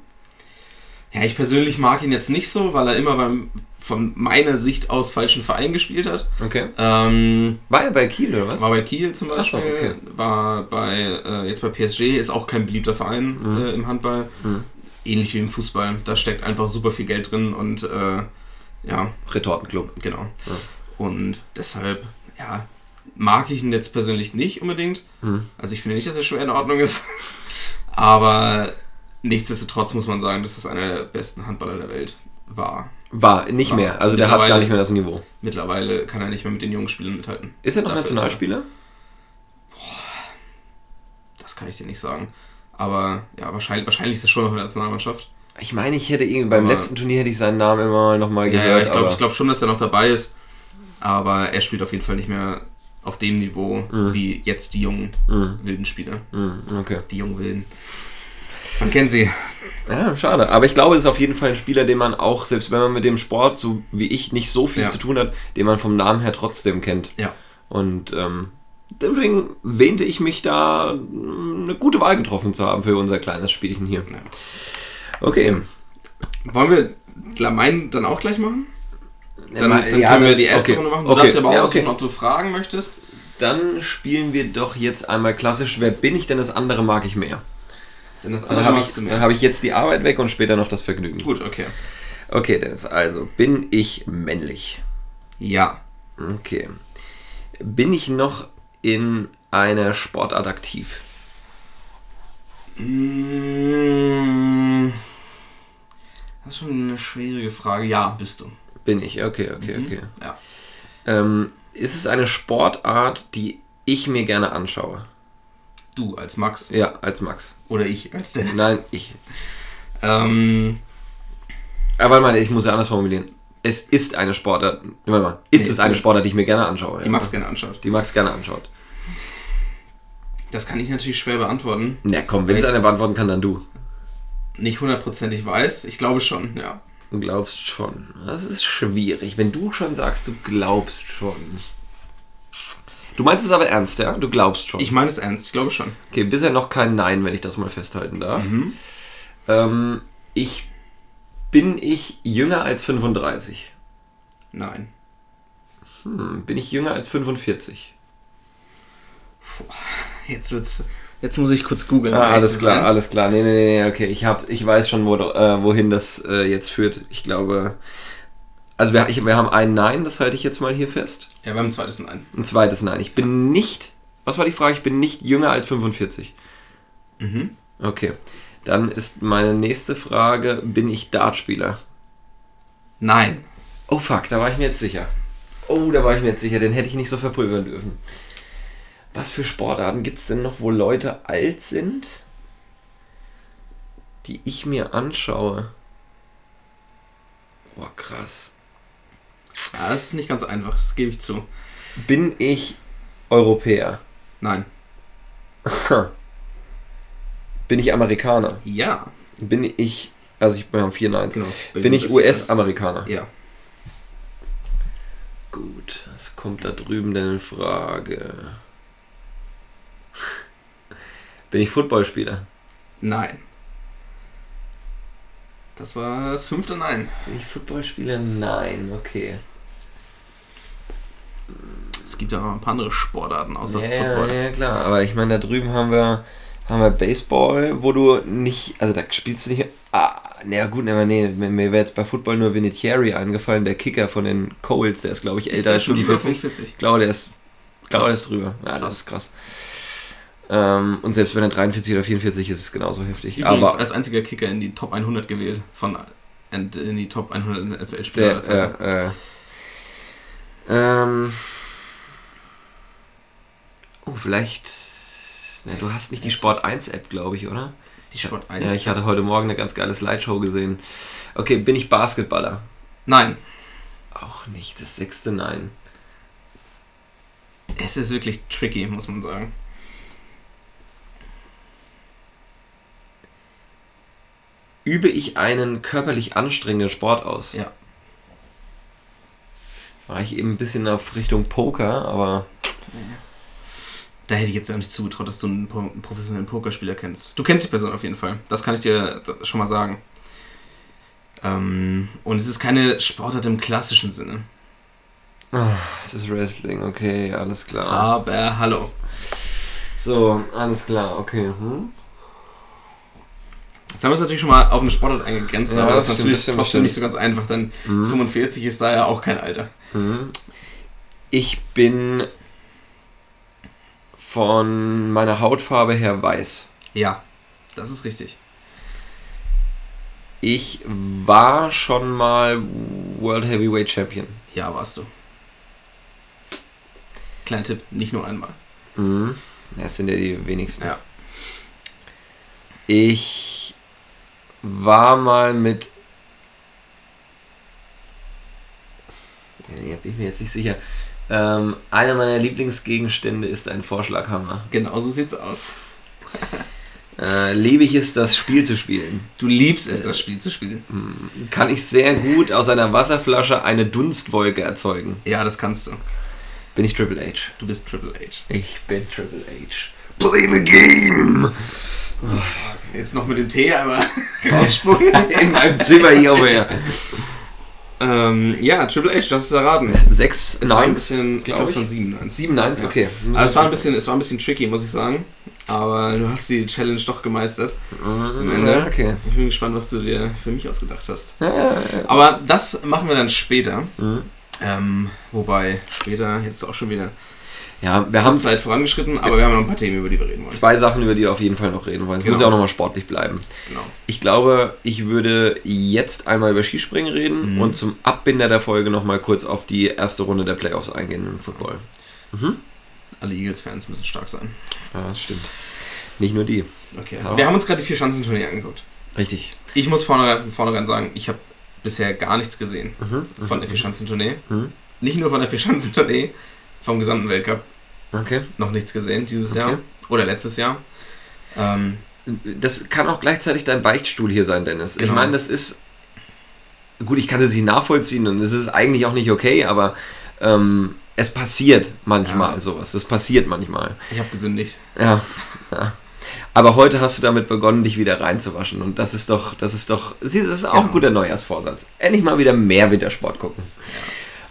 ich persönlich mag ihn jetzt nicht so, weil er immer beim, von meiner Sicht aus falschen Verein gespielt hat. Okay. Ähm, War er bei Kiel oder was? War bei Kiel zum Ach so, Beispiel, okay. war bei äh, jetzt bei PSG, ist auch kein beliebter Verein Mhm. äh, im Handball. Mhm. Ähnlich wie im Fußball. Da steckt einfach super viel Geld drin und äh, ja, Retortenclub. genau. Ja. Und deshalb, ja, mag ich ihn jetzt persönlich nicht unbedingt. Mhm. Also ich finde nicht, dass er schwer in Ordnung ist. Aber nichtsdestotrotz muss man sagen, dass das einer der besten Handballer der Welt war. War, nicht War. mehr. Also der hat gar nicht mehr das Niveau. Mittlerweile kann er nicht mehr mit den jungen Spielern mithalten. Ist er noch Dafür er- Nationalspieler? Das kann ich dir nicht sagen. Aber ja, wahrscheinlich, wahrscheinlich ist er schon noch in der Nationalmannschaft. Ich meine, ich hätte ihn beim Aber- letzten Turnier hätte ich seinen Namen immer mal nochmal gehört. ja, ich glaube glaub schon, dass er noch dabei ist. Aber er spielt auf jeden Fall nicht mehr auf dem Niveau Mhm. wie jetzt die jungen Mhm. wilden Spieler. Mhm, okay. Die jungen wilden. Man kennt sie. Ja, schade. Aber ich glaube, es ist auf jeden Fall ein Spieler, den man auch, selbst wenn man mit dem Sport, so wie ich, nicht so viel Ja. zu tun hat, den man vom Namen her trotzdem kennt. Ja. Und ähm, deswegen wähnte ich mich da eine gute Wahl getroffen zu haben für unser kleines Spielchen hier. Ja. Okay. Wollen wir Lamein dann auch gleich machen? Dann, Ja, dann ja, können wir dann- die erste okay. Runde machen. Du Okay. darfst aber auch Ja, aussuchen, okay. ob du fragen möchtest. Dann spielen wir doch jetzt einmal klassisch, wer bin ich denn, das andere mag ich mehr. Denn das Dann andere habe ich, hab ich jetzt die Arbeit weg und später noch das Vergnügen. Gut, okay. Okay, Dennis, also bin ich männlich? Ja. Okay. Bin ich noch in einer Sportart aktiv? Mm, Das ist schon eine schwierige Frage. Ja, bist du. Bin ich, okay, okay, Mhm. okay. Ja. Ähm, ist es eine Sportart, die ich mir gerne anschaue? Du als Max. Ja, als Max. Oder ich als Dennis. Nein, ich. Ähm, Aber warte mal, ich muss ja anders formulieren. Es ist eine Sportart. Warte mal. Ist Nee, es eine. Sportart, die ich mir gerne anschaue? die ja? Max gerne anschaut. Die Max gerne anschaut. Das kann ich natürlich schwer beantworten. Na komm, wenn es Ich- eine beantworten kann, dann du. Nicht hundertprozentig weiß. Ich glaube schon, ja. Du glaubst schon. Das ist schwierig. Wenn du schon sagst, du glaubst schon. Du meinst es aber ernst, ja? Du glaubst schon. Ich meine es ernst. Ich glaube schon. okay, bisher noch kein Nein, wenn ich das mal festhalten darf. Mhm. Ähm, ich bin ich jünger als 35. Nein. Hm, bin ich jünger als 45? Jetzt wird's. Jetzt muss ich kurz googeln. Ah, alles klar, sein. alles klar. Nee, nee, nee, okay. Ich, hab, ich weiß schon, wo, äh, wohin das äh, jetzt führt. Ich glaube. Also, wir, ich, wir haben ein Nein, das halte ich jetzt mal hier fest. Ja, beim zweiten Nein. Ein zweites Nein. Ich bin nicht. Was war die Frage? Ich bin nicht jünger als 45. Mhm. Okay. Dann ist meine nächste Frage: Bin ich Dartspieler? Nein. Oh fuck, da war ich mir jetzt sicher. Oh, da war ich mir jetzt sicher, den hätte ich nicht so verpulvern dürfen. Was für Sportarten gibt es denn noch, wo Leute alt sind, die ich mir anschaue? Boah, krass. Ja, das ist nicht ganz einfach. Das gebe ich zu. Bin ich Europäer? Nein. Bin ich Amerikaner? Ja. Bin ich, also ich, wir haben vier Neins. Genau. Bin ich US-Amerikaner? Ja. Gut, was kommt da drüben denn in Frage? Bin ich Footballspieler? Nein. Das war das fünfte Nein. Bin ich Footballspieler? Nein, okay. Es gibt ja noch ein paar andere Sportarten außer Ja, Football. ja, klar. Aber ich meine, da drüben haben wir, haben wir Baseball, wo du nicht, also da spielst du nicht, ah, naja gut, aber nee, mir, wäre jetzt bei Football nur Vinatieri eingefallen, der Kicker von den Coles, der ist glaube ich älter als 45. Ich glaube, der ist, glaube, der ist drüber. Ja, das ist krass. Ähm, und selbst wenn er 43 oder 44 ist, ist es genauso heftig. Übrigens aber als einziger Kicker in die Top 100 gewählt von in die Top 100 NFL-Spieler. Äh, äh, ähm, oh, vielleicht. Ja, du hast nicht die Sport 1 App, glaube ich, oder? Die Sport 1. Ja, ich hatte heute Morgen eine ganz geile Slideshow gesehen. Okay, bin ich Basketballer? Nein. Auch nicht. Das sechste Nein. Es ist wirklich tricky, muss man sagen. Übe ich einen körperlich anstrengenden Sport aus? Ja. War ich eben ein bisschen auf Richtung Poker, aber. Da hätte ich jetzt ja nicht zugetraut, dass du einen, professionellen Pokerspieler kennst. Du kennst die Person auf jeden Fall. Das kann ich dir schon mal sagen. Ähm, und es ist keine Sportart im klassischen Sinne. Oh, es ist Wrestling, okay, alles klar. Aber hallo. So, alles klar, okay. Hm? Jetzt haben wir es natürlich schon mal auf eine Sportart eingegrenzt, ja, aber das ist natürlich stimmt, trotzdem stimmt. nicht so ganz einfach, denn mhm. 45 ist da ja auch kein Alter. Mhm. Ich bin von meiner Hautfarbe her weiß. Ja, das ist richtig. Ich war schon mal World Heavyweight Champion. Ja, warst du. Kleiner Tipp, nicht nur einmal. Mhm. Das sind ja die wenigsten. Ja. Ich war mal mit. Ja, bin ich mir jetzt nicht sicher. Ähm, einer meiner Lieblingsgegenstände ist ein Vorschlaghammer. Genau so sieht's aus. äh, liebe ich es, das Spiel zu spielen. Du liebst es, das Spiel zu spielen. Hm, kann ich sehr gut aus einer Wasserflasche eine Dunstwolke erzeugen. Ja, das kannst du. Bin ich Triple H? Du bist Triple H. Ich bin Triple H. Play the game! Jetzt noch mit dem Tee einmal rausspucken. In meinem Zimmer hier oben ähm, ja, Triple H, das ist erraten. 6, 9, ich glaube, es waren 7 9. 7 9, okay. Also es war, ein bisschen, es war ein bisschen tricky, muss ich sagen. Aber du hast die Challenge doch gemeistert. Am Ende. okay. Ich bin gespannt, was du dir für mich ausgedacht hast. Aber das machen wir dann später. Mhm. Ähm, wobei, später, jetzt auch schon wieder ja, wir haben Zeit vorangeschritten, aber wir haben noch ein paar Themen, über die wir reden wollen. Zwei Sachen, über die wir auf jeden Fall noch reden wollen. Es genau. muss ja auch nochmal sportlich bleiben. Genau. Ich glaube, ich würde jetzt einmal über Skispringen reden mhm. und zum Abbinder der Folge nochmal kurz auf die erste Runde der Playoffs eingehen im Football. Mhm. Alle Eagles-Fans müssen stark sein. Ja, das stimmt. Nicht nur die. Okay. Aber wir haben uns gerade die vier Schanzenturnier angeguckt. Richtig. Ich muss vornherein, vornherein sagen, ich habe bisher gar nichts gesehen mhm. mhm von der vier Schanzentournee. Mhm. Nicht nur von der vier Schanzentournee, vom gesamten Weltcup. Okay. Noch nichts gesehen dieses okay. Jahr. Oder letztes Jahr. Ähm, das kann auch gleichzeitig dein Beichtstuhl hier sein, Dennis. Genau. Ich meine, das ist. Gut, ich kann es nicht nachvollziehen und es ist eigentlich auch nicht okay, aber ähm, es passiert manchmal ja. sowas. Das passiert manchmal. Ich habe gesündigt. Ja, ja. Aber heute hast du damit begonnen, dich wieder reinzuwaschen. Und das ist doch, das ist doch, das ist auch genau. ein guter Neujahrsvorsatz. Endlich mal wieder mehr Wintersport gucken. Ja.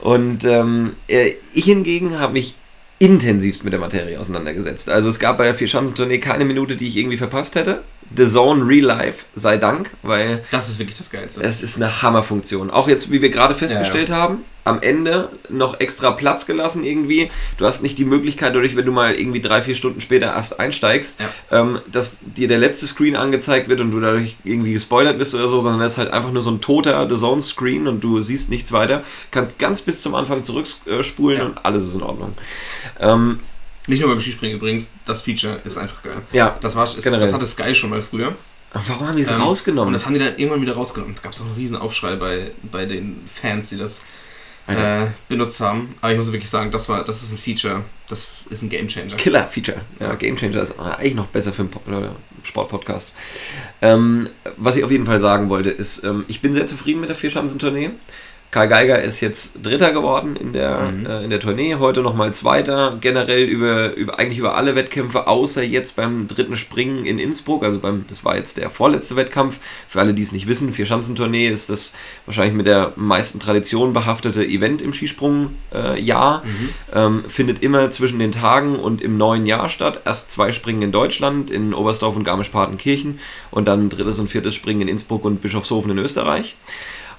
Und ähm, äh, ich hingegen habe mich intensivst mit der Materie auseinandergesetzt. Also es gab bei der Vierschanzentournee keine Minute, die ich irgendwie verpasst hätte. The Zone Real Life sei Dank, weil... Das ist wirklich das Geilste. Es ist eine Hammerfunktion. Auch jetzt, wie wir gerade festgestellt ja, ja. haben, am Ende noch extra Platz gelassen irgendwie. Du hast nicht die Möglichkeit, dadurch, wenn du mal irgendwie drei, vier Stunden später erst einsteigst, ja. ähm, dass dir der letzte Screen angezeigt wird und du dadurch irgendwie gespoilert bist oder so, sondern das ist halt einfach nur so ein toter The Zone Screen und du siehst nichts weiter. Kannst ganz bis zum Anfang zurückspulen ja. und alles ist in Ordnung. Ähm, nicht nur beim Skispringen übrigens, das Feature ist einfach geil. Ja, das, war, ist, das hatte Sky schon mal früher. Warum haben die es ähm, rausgenommen? Und das haben die dann irgendwann wieder rausgenommen. Da gab es auch einen riesen Aufschrei bei, bei den Fans, die das äh, benutzt haben. Aber ich muss wirklich sagen, das, war, das ist ein Feature, das ist ein Gamechanger. Killer-Feature. Ja, Gamechanger ist eigentlich noch besser für einen Sportpodcast. Ähm, was ich auf jeden Fall sagen wollte, ist, ähm, ich bin sehr zufrieden mit der Vierschanzentournee. Karl Geiger ist jetzt Dritter geworden in der, Mhm. äh, in der Tournee, heute nochmal Zweiter, generell über, über, eigentlich über alle Wettkämpfe, außer jetzt beim dritten Springen in Innsbruck, also beim, das war jetzt der vorletzte Wettkampf. Für alle, die es nicht wissen, Vier-Schanzentournee ist das wahrscheinlich mit der meisten Tradition behaftete Event im Skisprung-Jahr. Äh, Jahr. ähm, findet immer zwischen den Tagen und im neuen Jahr statt. Erst zwei Springen in Deutschland, in Oberstdorf und Garmisch-Partenkirchen und dann drittes und viertes Springen in Innsbruck und Bischofshofen in Österreich.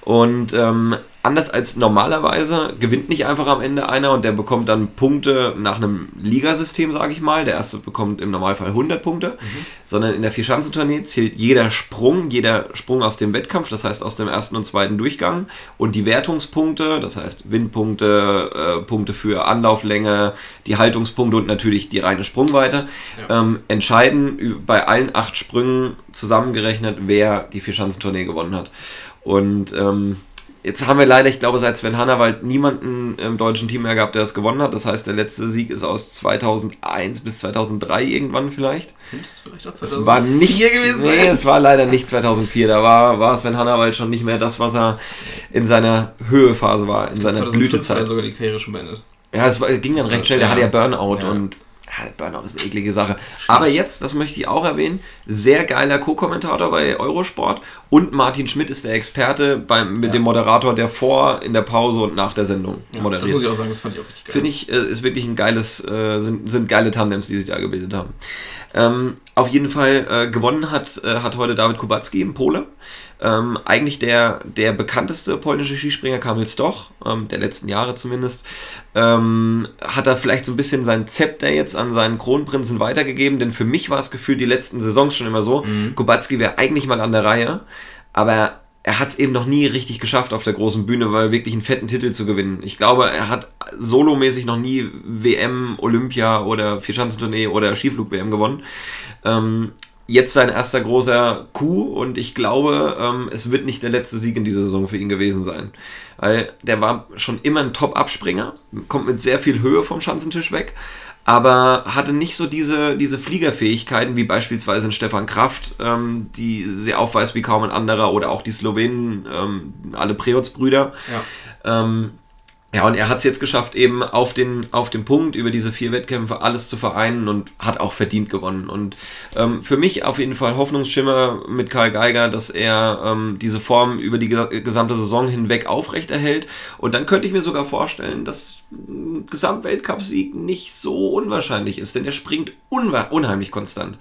Und ähm, anders als normalerweise gewinnt nicht einfach am Ende einer und der bekommt dann Punkte nach einem Ligasystem, sage ich mal. Der erste bekommt im Normalfall 100 Punkte, sondern in der Vierschanzentournee zählt jeder Sprung, jeder Sprung aus dem Wettkampf, das heißt aus dem ersten und zweiten Durchgang und die Wertungspunkte, das heißt Windpunkte, äh, Punkte für Anlauflänge, die Haltungspunkte und natürlich die reine Sprungweite, Ja. ähm, entscheiden bei allen acht Sprüngen zusammengerechnet, wer die Vierschanzentournee gewonnen hat. Und ähm, jetzt haben wir leider, ich glaube, seit Sven Hannawald niemanden im deutschen Team mehr gehabt, der das gewonnen hat. Das heißt, der letzte Sieg ist aus 2001 bis 2003 irgendwann vielleicht. Könnte es vielleicht auch war nicht hier gewesen Nee, sein. es war leider nicht 2004. Da war, war Sven Hannawald schon nicht mehr das, was er in seiner Höhephase war, in seiner 2005 war Blütezeit. er sogar die Karriere schon beendet. Ja, es war, ging dann Das recht schnell. Der ja. hatte ja Burnout Ja. und Burnout ist eine eklige Sache. Aber jetzt, das möchte ich auch erwähnen, sehr geiler Co-Kommentator bei Eurosport und Martin Schmidt ist der Experte beim, mit Ja. dem Moderator, der vor, in der Pause und nach der Sendung Ja, das moderiert. muss ich auch sagen, das fand ich auch richtig geil. Finde ich, äh, ist wirklich ein geiles, äh, sind, sind geile Tandems, die sich da gebildet haben. Ähm, auf jeden Fall äh, gewonnen hat, äh, hat heute David Kubacki, ein Pole. Ähm, eigentlich der, der bekannteste polnische Skispringer, Kamil Stoch, ähm, der letzten Jahre zumindest, ähm, hat er vielleicht so ein bisschen sein Zepter jetzt an seinen Kronprinzen weitergegeben, denn für mich war es gefühlt die letzten Saisons schon immer so, Mhm. Kubacki wäre eigentlich mal an der Reihe, aber er hat es eben noch nie richtig geschafft auf der großen Bühne, weil wirklich einen fetten Titel zu gewinnen. Ich glaube, er hat solomäßig noch nie WM, Olympia oder Vierschanzentournee oder Skiflug-WM gewonnen. Ähm, jetzt sein erster großer Coup und ich glaube, ähm, es wird nicht der letzte Sieg in dieser Saison für ihn gewesen sein. Weil der war schon immer ein Top-Abspringer, kommt mit sehr viel Höhe vom Schanzentisch weg, aber hatte nicht so diese, diese Fliegerfähigkeiten wie beispielsweise ein Stefan Kraft, ähm, die sie aufweist wie kaum ein anderer oder auch die Slowenen, ähm, alle Preots-Brüder. Ja. Ähm, ja, und er hat es jetzt geschafft, eben auf den, auf den Punkt über diese vier Wettkämpfe alles zu vereinen und hat auch verdient gewonnen. Und ähm, für mich auf jeden Fall Hoffnungsschimmer mit Karl Geiger, dass er ähm, diese Form über die ge- gesamte Saison hinweg aufrechterhält. Und dann könnte ich mir sogar vorstellen, dass ein Gesamtweltcup-Sieg nicht so unwahrscheinlich ist, denn er springt unheimlich konstant.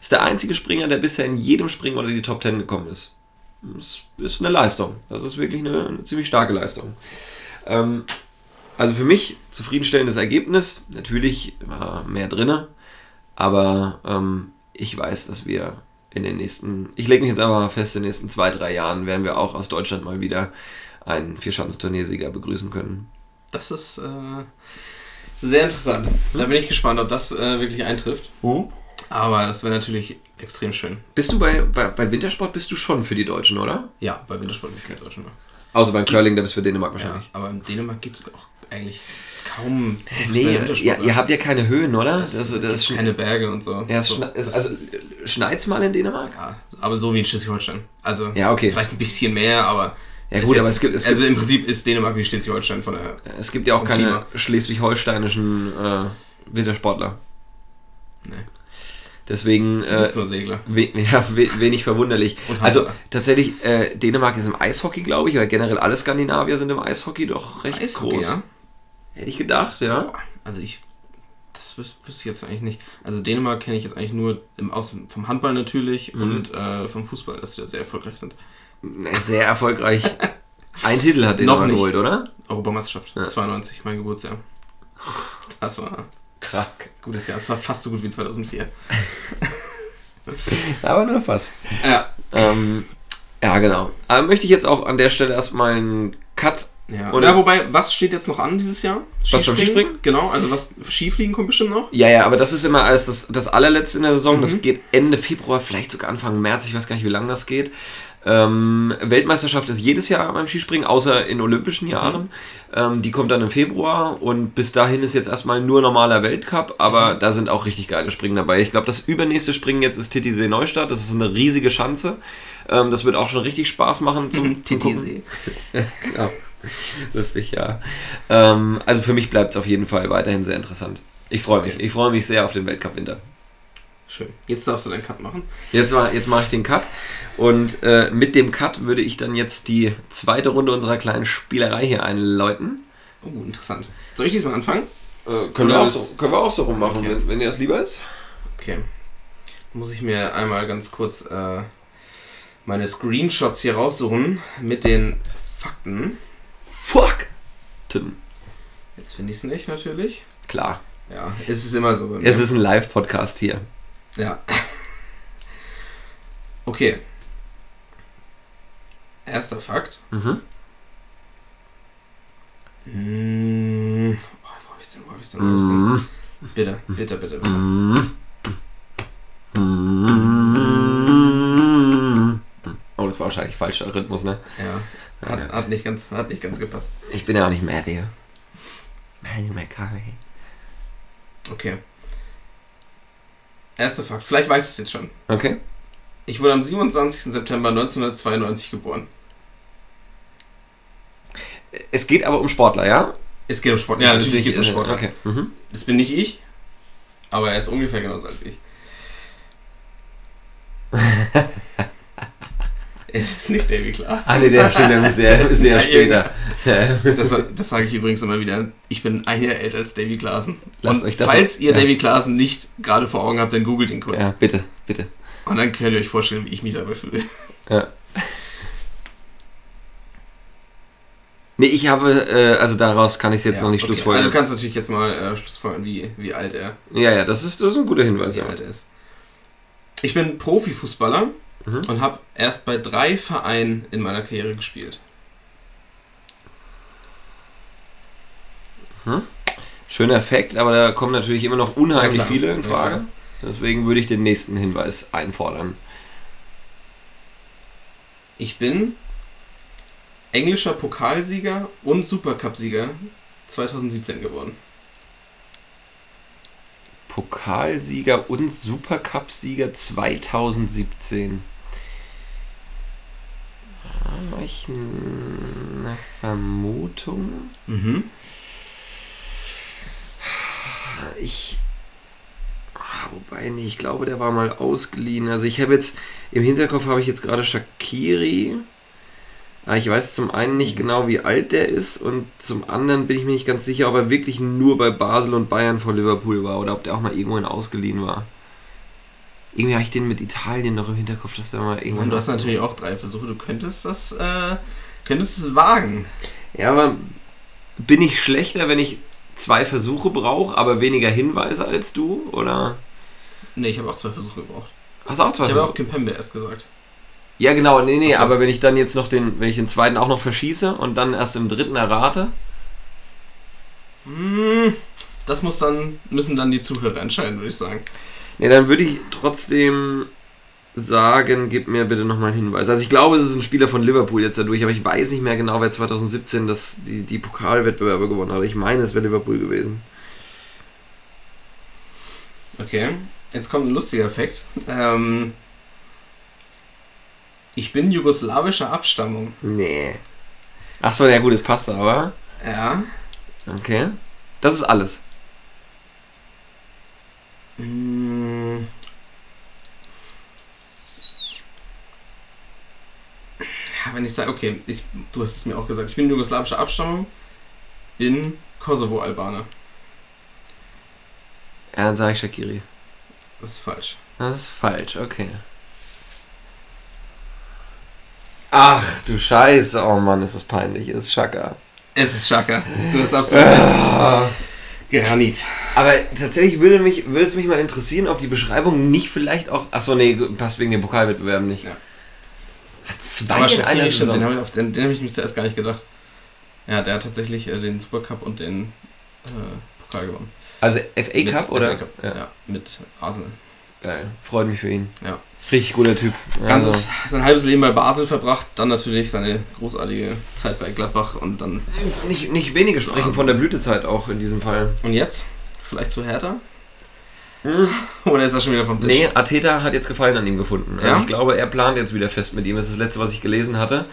Ist der einzige Springer, der bisher in jedem Springen unter die Top 10 gekommen ist. Das ist eine Leistung. Das ist wirklich eine, eine ziemlich starke Leistung. Ähm, also für mich zufriedenstellendes Ergebnis. Natürlich war mehr drinne, aber ähm, ich weiß, dass wir in den nächsten, ich lege mich jetzt einfach mal fest, in den nächsten zwei, drei Jahren werden wir auch aus Deutschland mal wieder einen Vierschanzenturniersieger begrüßen können. Das ist äh, sehr interessant. Da bin ich gespannt, ob das äh, wirklich eintrifft. Aber das wäre natürlich extrem schön. Bist du bei, bei, bei Wintersport bist du schon für die Deutschen, oder? Ja, bei Wintersport bin ich kein Deutscher mehr. Außer beim Curling, da bist du für Dänemark Ja, wahrscheinlich. aber in Dänemark gibt es auch eigentlich kaum. Nee, professionelle ihr, habt ja keine Höhen, oder? das, Das, das, ist keine Berge und so. ja, es so schne- also schneit's mal in Dänemark? ja, aber so wie in Schleswig-Holstein. Also Ja, okay. vielleicht ein bisschen mehr, aber. Ja gut, jetzt- aber es gibt, es also gibt, im Prinzip ist Dänemark wie Schleswig-Holstein von der. es gibt ja auch keine schleswig-holsteinischen äh, Wintersportler. Nee, Deswegen äh, bist nur Segler. we ja, we wenig verwunderlich. Und Also tatsächlich, äh, Dänemark ist im Eishockey, glaube ich, oder generell alle Skandinavier sind im Eishockey doch recht Eishockey, groß. ja? Hätte ich gedacht, ja. Also ich. Das wüs wüsste ich jetzt eigentlich nicht. Also Dänemark kenne ich jetzt eigentlich nur im Aus vom Handball natürlich Mhm. und äh, vom Fußball, dass sie da sehr erfolgreich sind. Sehr erfolgreich. Ein Titel hat Dänemark geholt, oder? Europameisterschaft, Ja. 92, mein Geburtsjahr. Das war Krank. gutes Jahr. Das war fast so gut wie 2004. Aber nur fast. Ja. Ähm, ja, genau. Aber möchte ich jetzt auch an der Stelle erstmal einen Cut. Ja. Oder- ja, wobei, was steht jetzt noch an dieses Jahr? Was beim Skispringen? Genau, also was Skifliegen kommt bestimmt noch. Ja, ja, aber das ist immer als das, das allerletzte in der Saison. Das Mhm. geht Ende Februar, vielleicht sogar Anfang März. Ich weiß gar nicht, wie lange das geht. Ähm, Weltmeisterschaft ist jedes Jahr beim Skispringen, außer in olympischen Jahren. Ähm, die kommt dann im Februar und bis dahin ist jetzt erstmal nur normaler Weltcup, aber da sind auch richtig geile Springen dabei. Ich glaube, das übernächste Springen jetzt ist Titisee Neustadt. Das ist eine riesige Schanze. Ähm, das wird auch schon richtig Spaß machen zum, zum Gucken. Ja. Lustig, ja. Ähm, also für mich bleibt es auf jeden Fall weiterhin sehr interessant. Ich freue mich. Ich freue mich sehr auf den Weltcup-Winter. Schön. Jetzt darfst du deinen Cut machen. Jetzt, war- jetzt mache ich den Cut. Und äh, mit dem Cut würde ich dann jetzt die zweite Runde unserer kleinen Spielerei hier einläuten. Oh, interessant. Soll ich diesmal anfangen? Äh, können, wir auch so, können wir auch so rummachen, Okay. wenn, wenn dir das lieber ist. Okay. Muss ich mir einmal ganz kurz äh, meine Screenshots hier raussuchen mit den Fakten. Fuck! Tim. Jetzt finde ich es nicht, natürlich. Klar. Ja, es ist immer so. Es ist ein Live-Podcast hier. Ja. Okay. Erster Fakt. Mhm. Hm. Oh, wo hab ich's denn? Wo hab ich's denn? Wo hab ich's denn? Mhm. Bitte, bitte, bitte, bitte. Mhm. Oh, das war wahrscheinlich falscher Rhythmus, ne? Ja. Hat, hat, nicht ganz, hat nicht ganz gepasst. Ich bin ja auch nicht Matthew. Matthew McCarthy. Okay. Erster Fakt. Vielleicht weißt du es jetzt schon. Okay. Ich wurde am 27. September 1992 geboren. Es geht aber um Sportler, ja? Es geht um Sport. Ja, natürlich geht es um äh, Sport. Okay. Mhm. Das bin nicht ich, aber er ist ungefähr genauso alt wie ich. es ist nicht Davy Klaas. Ah, nee, der stimmt, der ist sehr, sehr später. Das, das sage ich übrigens immer wieder. Ich bin ein Jahr älter als Davy Klaassen. Lasst Und euch das falls mal- ihr ja. Davy Klaassen nicht gerade vor Augen habt, dann googelt ihn kurz. ja, bitte, bitte. Und dann könnt ihr euch vorstellen, wie ich mich dabei fühle. Ja. Nee, ich habe, äh, also daraus kann ich es jetzt noch nicht okay. schlussfolgern. Also du kannst natürlich jetzt mal äh, schlussfolgern, wie, wie alt er ja, ja, das ist, das ist ein guter Hinweis. wie Ja. alt er ist. Ich bin Profifußballer Mhm. und habe erst bei drei Vereinen in meiner Karriere gespielt. Schöner Fakt, aber da kommen natürlich immer noch unheimlich Ja, viele in Ja, Frage. klar. Deswegen würde ich den nächsten Hinweis einfordern. Ich bin englischer Pokalsieger und Supercup-Sieger 2017 geworden. Pokalsieger und Supercup-Sieger 2017. Habe ich eine Vermutung? Mhm. Ich. Wobei, nee, ich glaube, der war mal ausgeliehen. Also ich habe jetzt, im Hinterkopf habe ich jetzt gerade Shakiri. Aber ich weiß zum einen nicht genau, wie alt der ist und zum anderen bin ich mir nicht ganz sicher, ob er wirklich nur bei Basel und Bayern vor Liverpool war oder ob der auch mal irgendwohin ausgeliehen war. Irgendwie habe ich den mit Italien noch im Hinterkopf, dass der mal irgendwann... Und du hast natürlich auch drei Versuche. Du könntest das, äh, könntest es wagen. Ja, aber bin ich schlechter, wenn ich zwei Versuche brauche, aber weniger Hinweise als du? Oder Nee, ich habe auch zwei Versuche gebraucht. hast du auch zwei Ich habe Versuche? auch Kimpembe erst gesagt. Ja, genau, nee, nee, so. aber wenn ich dann jetzt noch den, wenn ich den zweiten auch noch verschieße und dann erst im dritten errate, Hm, das muss dann, müssen dann die Zuhörer entscheiden, würde ich sagen. nee, dann würde ich trotzdem sagen, gib mir bitte nochmal einen Hinweis. Also ich glaube, es ist ein Spieler von Liverpool jetzt dadurch, aber ich weiß nicht mehr genau, wer 2017 das, die, die Pokalwettbewerbe gewonnen hat. Ich meine, es wäre Liverpool gewesen. Okay, jetzt kommt ein lustiger Fakt. Ähm, ich bin jugoslawischer Abstammung. Nee. Ach so, ja gut, es passt aber. Ja. Okay. Das ist alles. Hm. Ja, wenn ich sage, okay, ich, du hast es mir auch gesagt, ich bin jugoslawischer Abstammung, bin Kosovo-Albaner. Ja, dann sage ich Shakiri. Das ist falsch. Das ist falsch, okay. Ach, du Scheiße. Oh Mann, ist das peinlich. Ist Schaka. Es ist Schaka. Du hast absolut recht. Granit. Aber tatsächlich würde, mich, würde es mich mal interessieren, ob die Beschreibung nicht vielleicht auch. Achso, nee, passt wegen den Pokalwettbewerben nicht. Ja. Hat zwei Aber in einer stimmt, den Saison. habe ich, den, den hab ich mich zuerst gar nicht gedacht. Ja, der hat tatsächlich äh, den Supercup und den äh, Pokal gewonnen. Also FA Mit Cup oder? FA Cup, Ja. mit Arsenal. Geil. Freut mich für ihn. Ja. Richtig guter Typ. Ganzes, Also, sein halbes Leben bei Basel verbracht, dann natürlich seine großartige Zeit bei Gladbach und dann. nicht, nicht wenige sprechen von der Blütezeit auch in diesem Fall. Und jetzt? Vielleicht zu Hertha? Hm. Oder ist er schon wieder vom Tisch? Nee, Arteta hat jetzt Gefallen an ihm gefunden. Also Ja? ich glaube, er plant jetzt wieder fest mit ihm. Das ist das letzte, was ich gelesen hatte.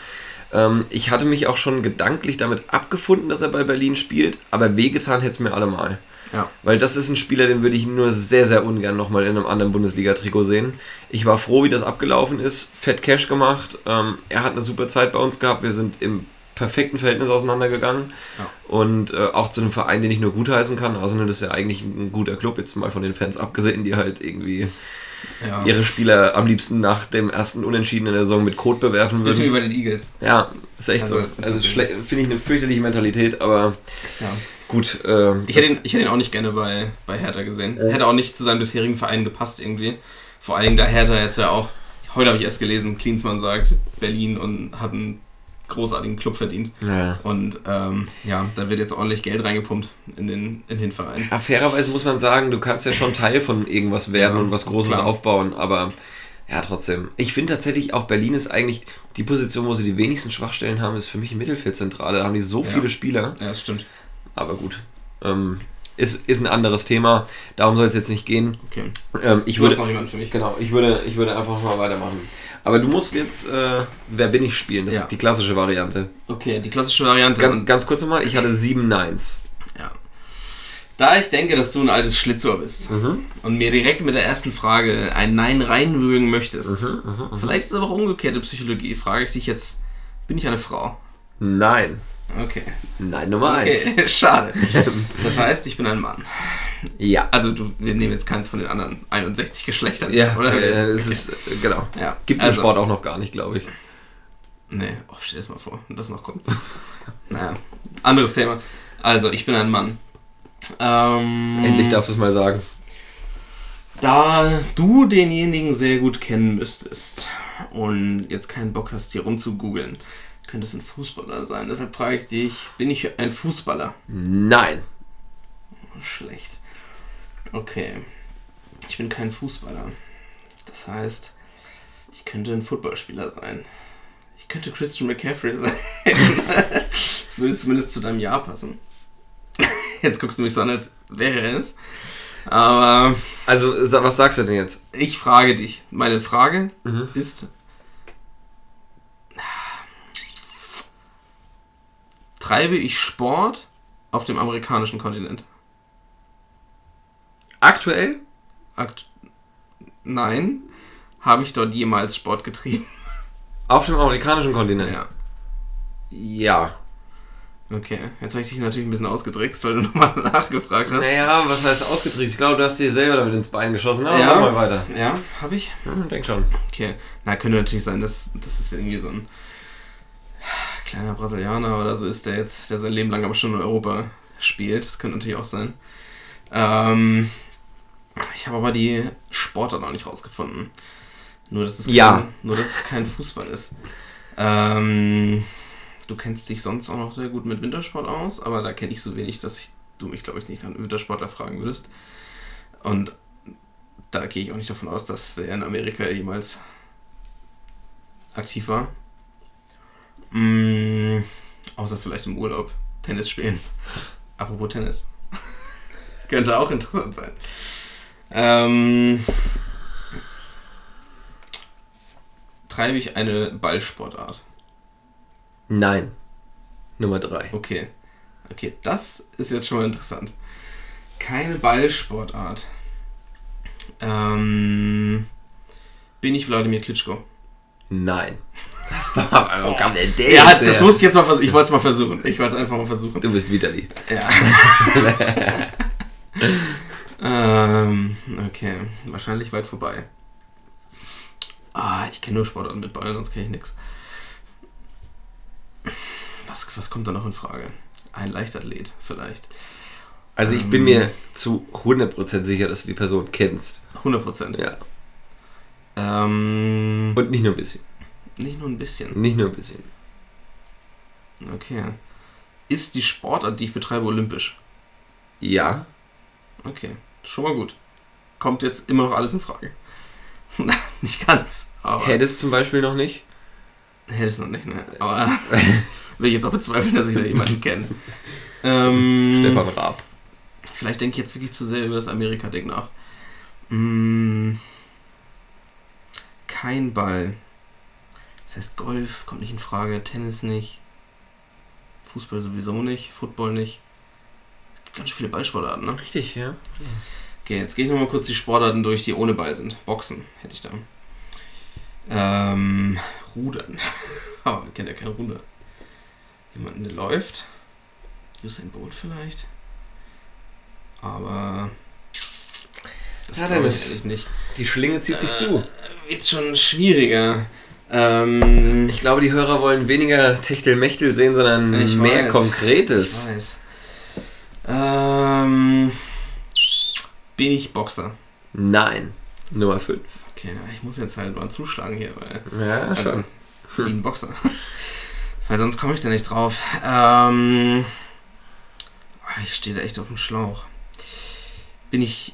Ähm, ich hatte mich auch schon gedanklich damit abgefunden, dass er bei Berlin spielt, aber wehgetan hätte es mir allemal. Ja. Weil das ist ein Spieler, den würde ich nur sehr, sehr ungern nochmal in einem anderen Bundesliga-Trikot sehen. Ich war froh, wie das abgelaufen ist. Fett Cash gemacht. Ähm, er hat eine super Zeit bei uns gehabt. Wir sind im perfekten Verhältnis auseinandergegangen. Ja. Und äh, auch zu einem Verein, den ich nur gutheißen kann. Arsenal ist ja eigentlich ein guter Club, jetzt mal von den Fans abgesehen, die halt irgendwie Ja. ihre Spieler am liebsten nach dem ersten Unentschieden in der Saison mit Code bewerfen Bisschen wie würden. bei den Eagles. Ja, ist echt Also, so. Also finde ich eine fürchterliche Mentalität, aber Ja. Gut. Äh, Ich hätte, ihn, ich hätte ihn auch nicht gerne bei, bei Hertha gesehen. Ja. Hätte auch nicht zu seinem bisherigen Verein gepasst irgendwie. Vor allen Dingen, da Hertha jetzt ja auch, heute habe ich erst gelesen, Klinsmann sagt, Berlin und hat einen großartigen Club verdient. ja. Und ähm, ja, da wird jetzt ordentlich Geld reingepumpt in den, in den Verein. Ja, fairerweise muss man sagen, du kannst ja schon Teil von irgendwas werden Ja, und was Großes klar. aufbauen, aber ja, trotzdem. Ich finde tatsächlich auch Berlin ist eigentlich die Position, wo sie die wenigsten Schwachstellen haben, ist für mich Mittelfeldzentrale. Da haben die so Ja. viele Spieler, Ja, das stimmt. Aber gut. Ähm, ist, ist ein anderes Thema. Darum soll es jetzt nicht gehen. Okay. Ähm, ich Du würde, noch jemanden für mich. genau, ich würde, ich würde einfach mal weitermachen. Aber du musst jetzt äh, Wer bin ich spielen, das Ja. ist die klassische Variante. Okay, die klassische Variante. Ganz, ganz kurz nochmal, ich hatte sieben Nines. ja. Da ich denke, dass du ein altes Schlitzohr bist Mhm. und mir direkt mit der ersten Frage ein Nein reinwürgen möchtest, Mhm, mhm, mhm. vielleicht ist es aber auch umgekehrte Psychologie, frage ich dich jetzt, bin ich eine Frau? Nein. Okay. Nein, Nummer eins. Okay, schade. Das heißt, ich bin ein Mann. Ja. Also du, wir nehmen jetzt keins von den anderen 61 Geschlechtern. Ja, oder? äh, es Okay. ist, äh, genau. Ja. Gibt es im also, Sport auch noch gar nicht, glaube ich. Nee, oh, stell dir das mal vor, wenn das noch kommt. naja, anderes Thema. Also, ich bin ein Mann. Ähm, Endlich darfst du es mal sagen. Da du denjenigen sehr gut kennen müsstest und jetzt keinen Bock hast, hier rumzugoogeln, könnte es ein Fußballer sein. Deshalb frage ich dich, bin ich ein Fußballer? Nein. Schlecht. Okay. Ich bin kein Fußballer. Das heißt, ich könnte ein Footballspieler sein. Ich könnte Christian McCaffrey sein. das würde zumindest zu deinem Jahr passen. Jetzt guckst du mich so an, als wäre es. Aber Also, was sagst du denn jetzt? ich frage dich. Meine Frage Mhm. ist: Treibe ich Sport auf dem amerikanischen Kontinent? Aktuell? Akt Nein. Habe ich dort jemals Sport getrieben? Auf dem amerikanischen Kontinent? Ja. Ja. Okay, jetzt habe ich dich natürlich ein bisschen ausgedrückt, weil du nochmal nachgefragt hast. Naja, was heißt ausgetrieben? Ich glaube, du hast dir selber damit ins Bein geschossen. Aber Ja. mach mal weiter. Ja, habe ich? Hm, denk schon. Okay. Na, könnte natürlich sein, dass das ist irgendwie so ein kleiner Brasilianer oder so ist, der jetzt, der sein Leben lang aber schon in Europa spielt. Das könnte natürlich auch sein. Ähm, ich habe aber die Sportart noch nicht rausgefunden. Nur, dass es kein, Ja. nur, dass es kein Fußball ist. Ähm, du kennst dich sonst auch noch sehr gut mit Wintersport aus, aber da kenne ich so wenig, dass ich, du mich, glaube ich, nicht an Wintersportler fragen würdest. Und da gehe ich auch nicht davon aus, dass der in Amerika jemals aktiv war. Mm, außer vielleicht im Urlaub Tennis spielen. Apropos Tennis. Könnte auch interessant sein. Ähm, treibe ich eine Ballsportart? Nein. Nummer drei. Okay. Okay, das ist jetzt schon mal interessant. Keine Ballsportart. Ähm, bin ich Wladimir Klitschko? Nein. Das war, wo kam denn der Ja, jetzt das her? muss ich jetzt mal versuchen. Ich wollte es mal versuchen. Ich wollte es einfach mal versuchen. Du bist Vitali. Ja. ähm, okay. Wahrscheinlich weit vorbei. Ah, ich kenne nur Sportarten mit Ball, sonst kenne ich nichts. Was, was kommt da noch in Frage? Ein Leichtathlet vielleicht. Also ich bin Ähm. mir zu 100% sicher, dass du die Person kennst. 100 Prozent. Ja. Ähm, Und nicht nur ein bisschen. Nicht nur ein bisschen. Nicht nur ein bisschen. Okay. Ist die Sportart, die ich betreibe, olympisch? Ja. Okay. Schon mal gut. Kommt jetzt immer noch alles in Frage. nicht ganz. Aber Hättest zum Beispiel noch nicht? Hätte es noch nicht, ne? Aber will ich jetzt auch bezweifeln, dass ich da jemanden kenne. Ähm, Stefan Raab. Vielleicht denke ich jetzt wirklich zu sehr über das Amerika-Ding nach. Mm, kein Ball. Das heißt, Golf kommt nicht in Frage, Tennis nicht, Fußball sowieso nicht, Football nicht. Ganz viele Ballsportarten, ne? Richtig, ja. Okay, jetzt gehe ich nochmal kurz die Sportarten durch, die ohne Ball sind. Boxen hätte ich da. Ähm, Rudern. Aber wir kennen ja kein Ruder. Jemanden, der läuft. Usain Bolt vielleicht. Aber. Das Ja, glaube ich nicht. Die Schlinge zieht sich Äh, zu. Wird schon schwieriger. Ähm, Ich glaube, die Hörer wollen weniger Techtelmechtel sehen, sondern Ich mehr weiß. Konkretes. Ich weiß. Ähm, bin ich Boxer? Nein. Nummer 5. Okay, ich muss jetzt halt mal zuschlagen hier, weil. Ja, schon. Also, ein Boxer. Weil sonst komme ich da nicht drauf. Ähm, ah, ich stehe da echt auf dem Schlauch. Bin ich.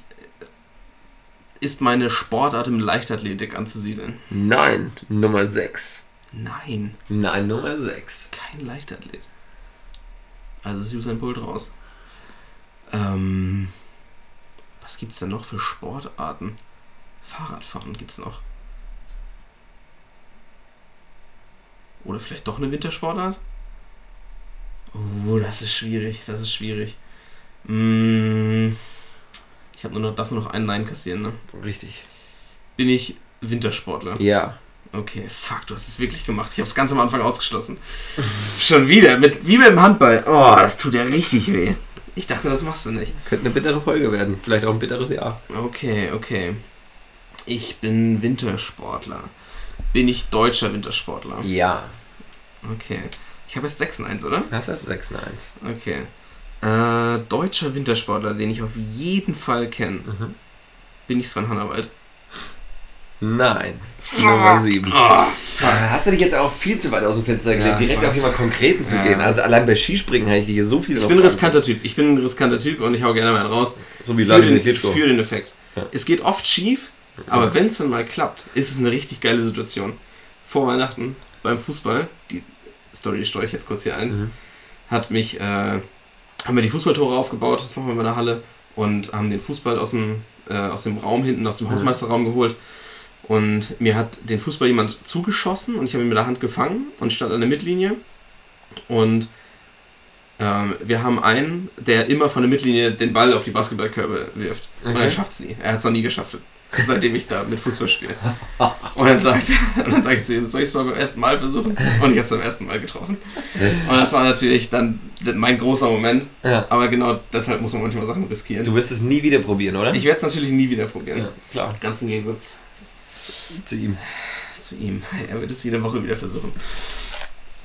Ist meine Sportart im Leichtathletik anzusiedeln? Nein. Nummer 6. Nein, Nein, Nummer 6. kein Leichtathlet. Also ist Usain Bolt raus. Ähm, was gibt's denn noch für Sportarten? Fahrradfahren gibt's noch. Oder vielleicht doch eine Wintersportart? Oh, das ist schwierig, das ist schwierig. Mm, ich habe nur noch, darf nur noch einen Nein kassieren, ne? Richtig. Bin ich Wintersportler? Ja. Okay, fuck, du hast es wirklich gemacht. Ich habe es ganz am Anfang ausgeschlossen. Schon wieder, mit, wie mit dem Handball. Oh, das tut ja richtig weh. Ich dachte, das machst du nicht. Könnte eine bittere Folge werden. Vielleicht auch ein bitteres Jahr. Okay, okay. Ich bin Wintersportler. Bin ich deutscher Wintersportler? Ja. Okay. Ich habe jetzt 6 in 1, oder? Das ist 6 in 1. Okay. Äh, deutscher Wintersportler, den ich auf jeden Fall kenne. Mhm. Bin ich Sven Hannawald? Nein. Nummer 7. Oh, fuck. Hast du dich jetzt auch viel zu weit aus dem Fenster gelegt, Ja, direkt auf jemanden Konkreten zu Ja. gehen? Also allein bei Skispringen habe ich hier so viel Ich bin ein riskanter Typ. Ich bin ein riskanter Typ und ich hau gerne mal einen raus. So wie für, Vladimir den, Klitschko. für den Effekt. Ja. Es geht oft schief, aber wenn es dann mal klappt, ist es eine richtig geile Situation. Vor Weihnachten beim Fußball, die Story steuere ich jetzt kurz hier ein, Mhm. hat mich, äh, haben wir die Fußballtore aufgebaut, das machen wir in der Halle, und haben den Fußball aus dem, äh, aus dem Raum hinten, aus dem. Hausmeisterraum geholt. Und mir hat den Fußball jemand zugeschossen und ich habe ihn mit der Hand gefangen und stand an der Mittellinie. Und ähm, wir haben einen, der immer von der Mittellinie den Ball auf die Basketballkörbe wirft. Und Okay. er schafft es nie. Er hat es noch nie geschafft, seitdem ich da mit Fußball spiele. Und dann sage ich, sag ich zu ihm, soll ich es mal beim ersten Mal versuchen? Und ich habe es beim ersten Mal getroffen. Und das war natürlich dann mein großer Moment. Ja. Aber genau deshalb muss man manchmal Sachen riskieren. Du wirst es nie wieder probieren, oder? ich werde es natürlich nie wieder probieren. ja, klar. Ganz im Gegensatz Zu ihm. zu ihm. Er wird es jede Woche wieder versuchen.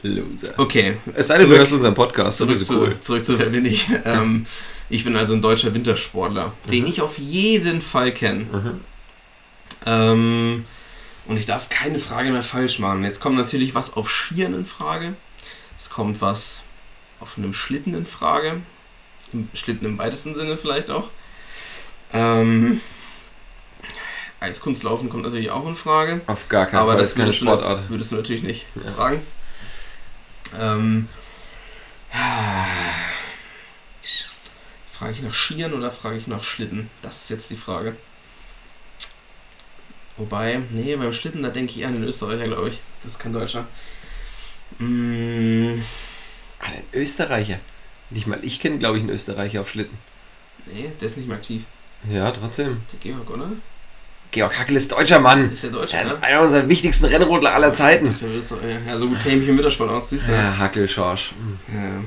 Loser. Okay, Es sei denn, du hörst unseren Podcast. zurück, zu, cool. zurück zu Wer bin ich? Ähm, ich bin also ein deutscher Wintersportler, den Mhm. ich auf jeden Fall kenne. Mhm. Ähm, und ich darf keine Frage mehr falsch machen. Jetzt kommt natürlich was auf Skiern in Frage. Es kommt was auf einem Schlitten in Frage. Im Schlitten im weitesten Sinne vielleicht auch. Ähm, Eiskunstlaufen kommt natürlich auch in Frage. Auf gar keinen Aber Fall. das Das ist keine würdest du, Sportart. würdest du natürlich nicht Ja. fragen. Ähm, frage ich nach Skiern oder frage ich nach Schlitten? Das ist jetzt die Frage. Wobei, nee, beim Schlitten, da denke ich eher an den Österreicher, glaube ich. Das ist kein Deutscher. Mm, Ah, ein Österreicher. Nicht mal ich kenne, glaube ich, einen Österreicher auf Schlitten. nee, der ist nicht mehr aktiv. Ja, trotzdem. Der Georg, oder? Georg Hackel ist deutscher Mann. Ist der Deutsche? Er ist ne? einer unserer wichtigsten Rennrodler aller Zeiten. Ja, so gut kenne ich mich im Wintersport aus, siehst du. Ja, Hackel, Schorsch. Ja.